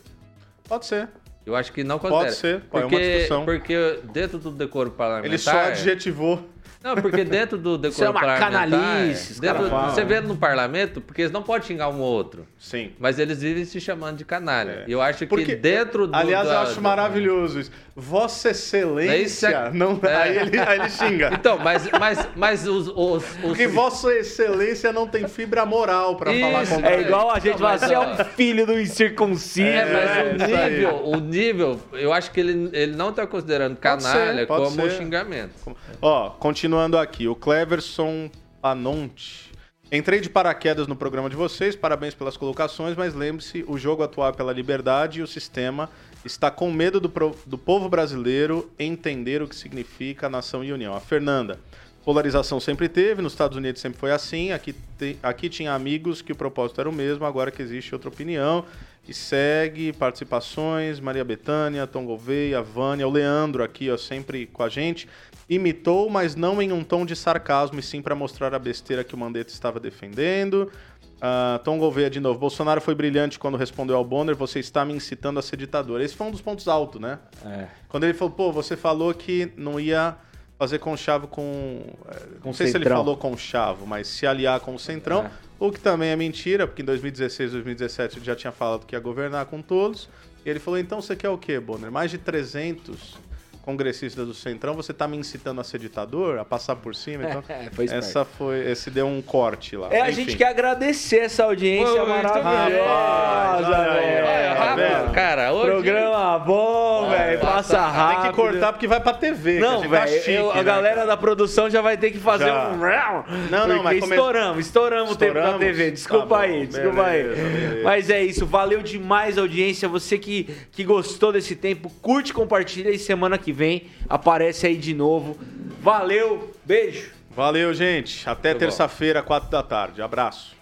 Pode ser. Eu acho que não considera. Pode ser, porque, é uma discussão. Porque dentro do decoro parlamentar... Ele só adjetivou não, porque dentro do decoro Isso é uma canalice. Dentro, você vê no parlamento, porque eles não podem xingar um ou outro. Sim. Mas eles vivem se chamando de canalha. É. Eu acho que porque, dentro do. Aliás, eu acho maravilhoso isso. Vossa Excelência. É, não, é. aí, ele, aí ele xinga. Então, mas, mas, mas os, os, os. Porque Vossa Excelência não tem fibra moral pra isso, falar com É igual a gente falar, você é um filho do incircunciso. É, mas o nível, o nível, eu acho que ele, ele não tá considerando canalha pode ser, pode como ser. xingamento. Ó, continuando aqui, o Cleverson Panonte. Entrei de paraquedas no programa de vocês, parabéns pelas colocações, mas lembre-se, o jogo atual é pela liberdade e o sistema está com medo do, do povo brasileiro entender o que significa nação e união. A Fernanda, polarização sempre teve, nos Estados Unidos sempre foi assim, aqui, te, aqui tinha amigos que o propósito era o mesmo, agora que existe outra opinião. E segue participações, Maria Betânia, Tom Gouveia, Vânia, o Leandro aqui, ó, sempre com a gente. Imitou, mas não em um tom de sarcasmo, e sim para mostrar a besteira que o Mandetta estava defendendo. Uh, Tom Gouveia de novo. Bolsonaro foi brilhante quando respondeu ao Bonner, você está me incitando a ser ditador. Esse foi um dos pontos altos, né? É. Quando ele falou, pô, você falou que não ia fazer conchavo com. Eh, com não sei centrão. se ele falou conchavo, mas se aliar com o Centrão. É. O que também é mentira, porque em 2016, 2017 ele já tinha falado que ia governar com todos. E ele falou: então você quer o quê, Bonner? Mais de 300 congressista do Centrão, você tá me incitando a ser ditador, a passar por cima. Então, foi essa foi, esse deu um corte lá. É, Enfim. a gente quer agradecer essa audiência Pô, maravilhosa, velho. Cara, hoje... Programa bom, velho, passa rápido. Tem que cortar porque vai pra TV. Não, velho, tá a, né, galera cara? da produção já vai ter que fazer já. um... Não, não, mas estouramos, estouramos, o tempo da TV. Desculpa tá aí, desculpa beleza, aí. Beleza. Mas é isso, valeu demais a audiência. Você que, que gostou desse tempo, curte, compartilha e semana que vem aparece aí de novo. Valeu, beijo. Valeu, gente. Até terça-feira, quatro da tarde. Abraço.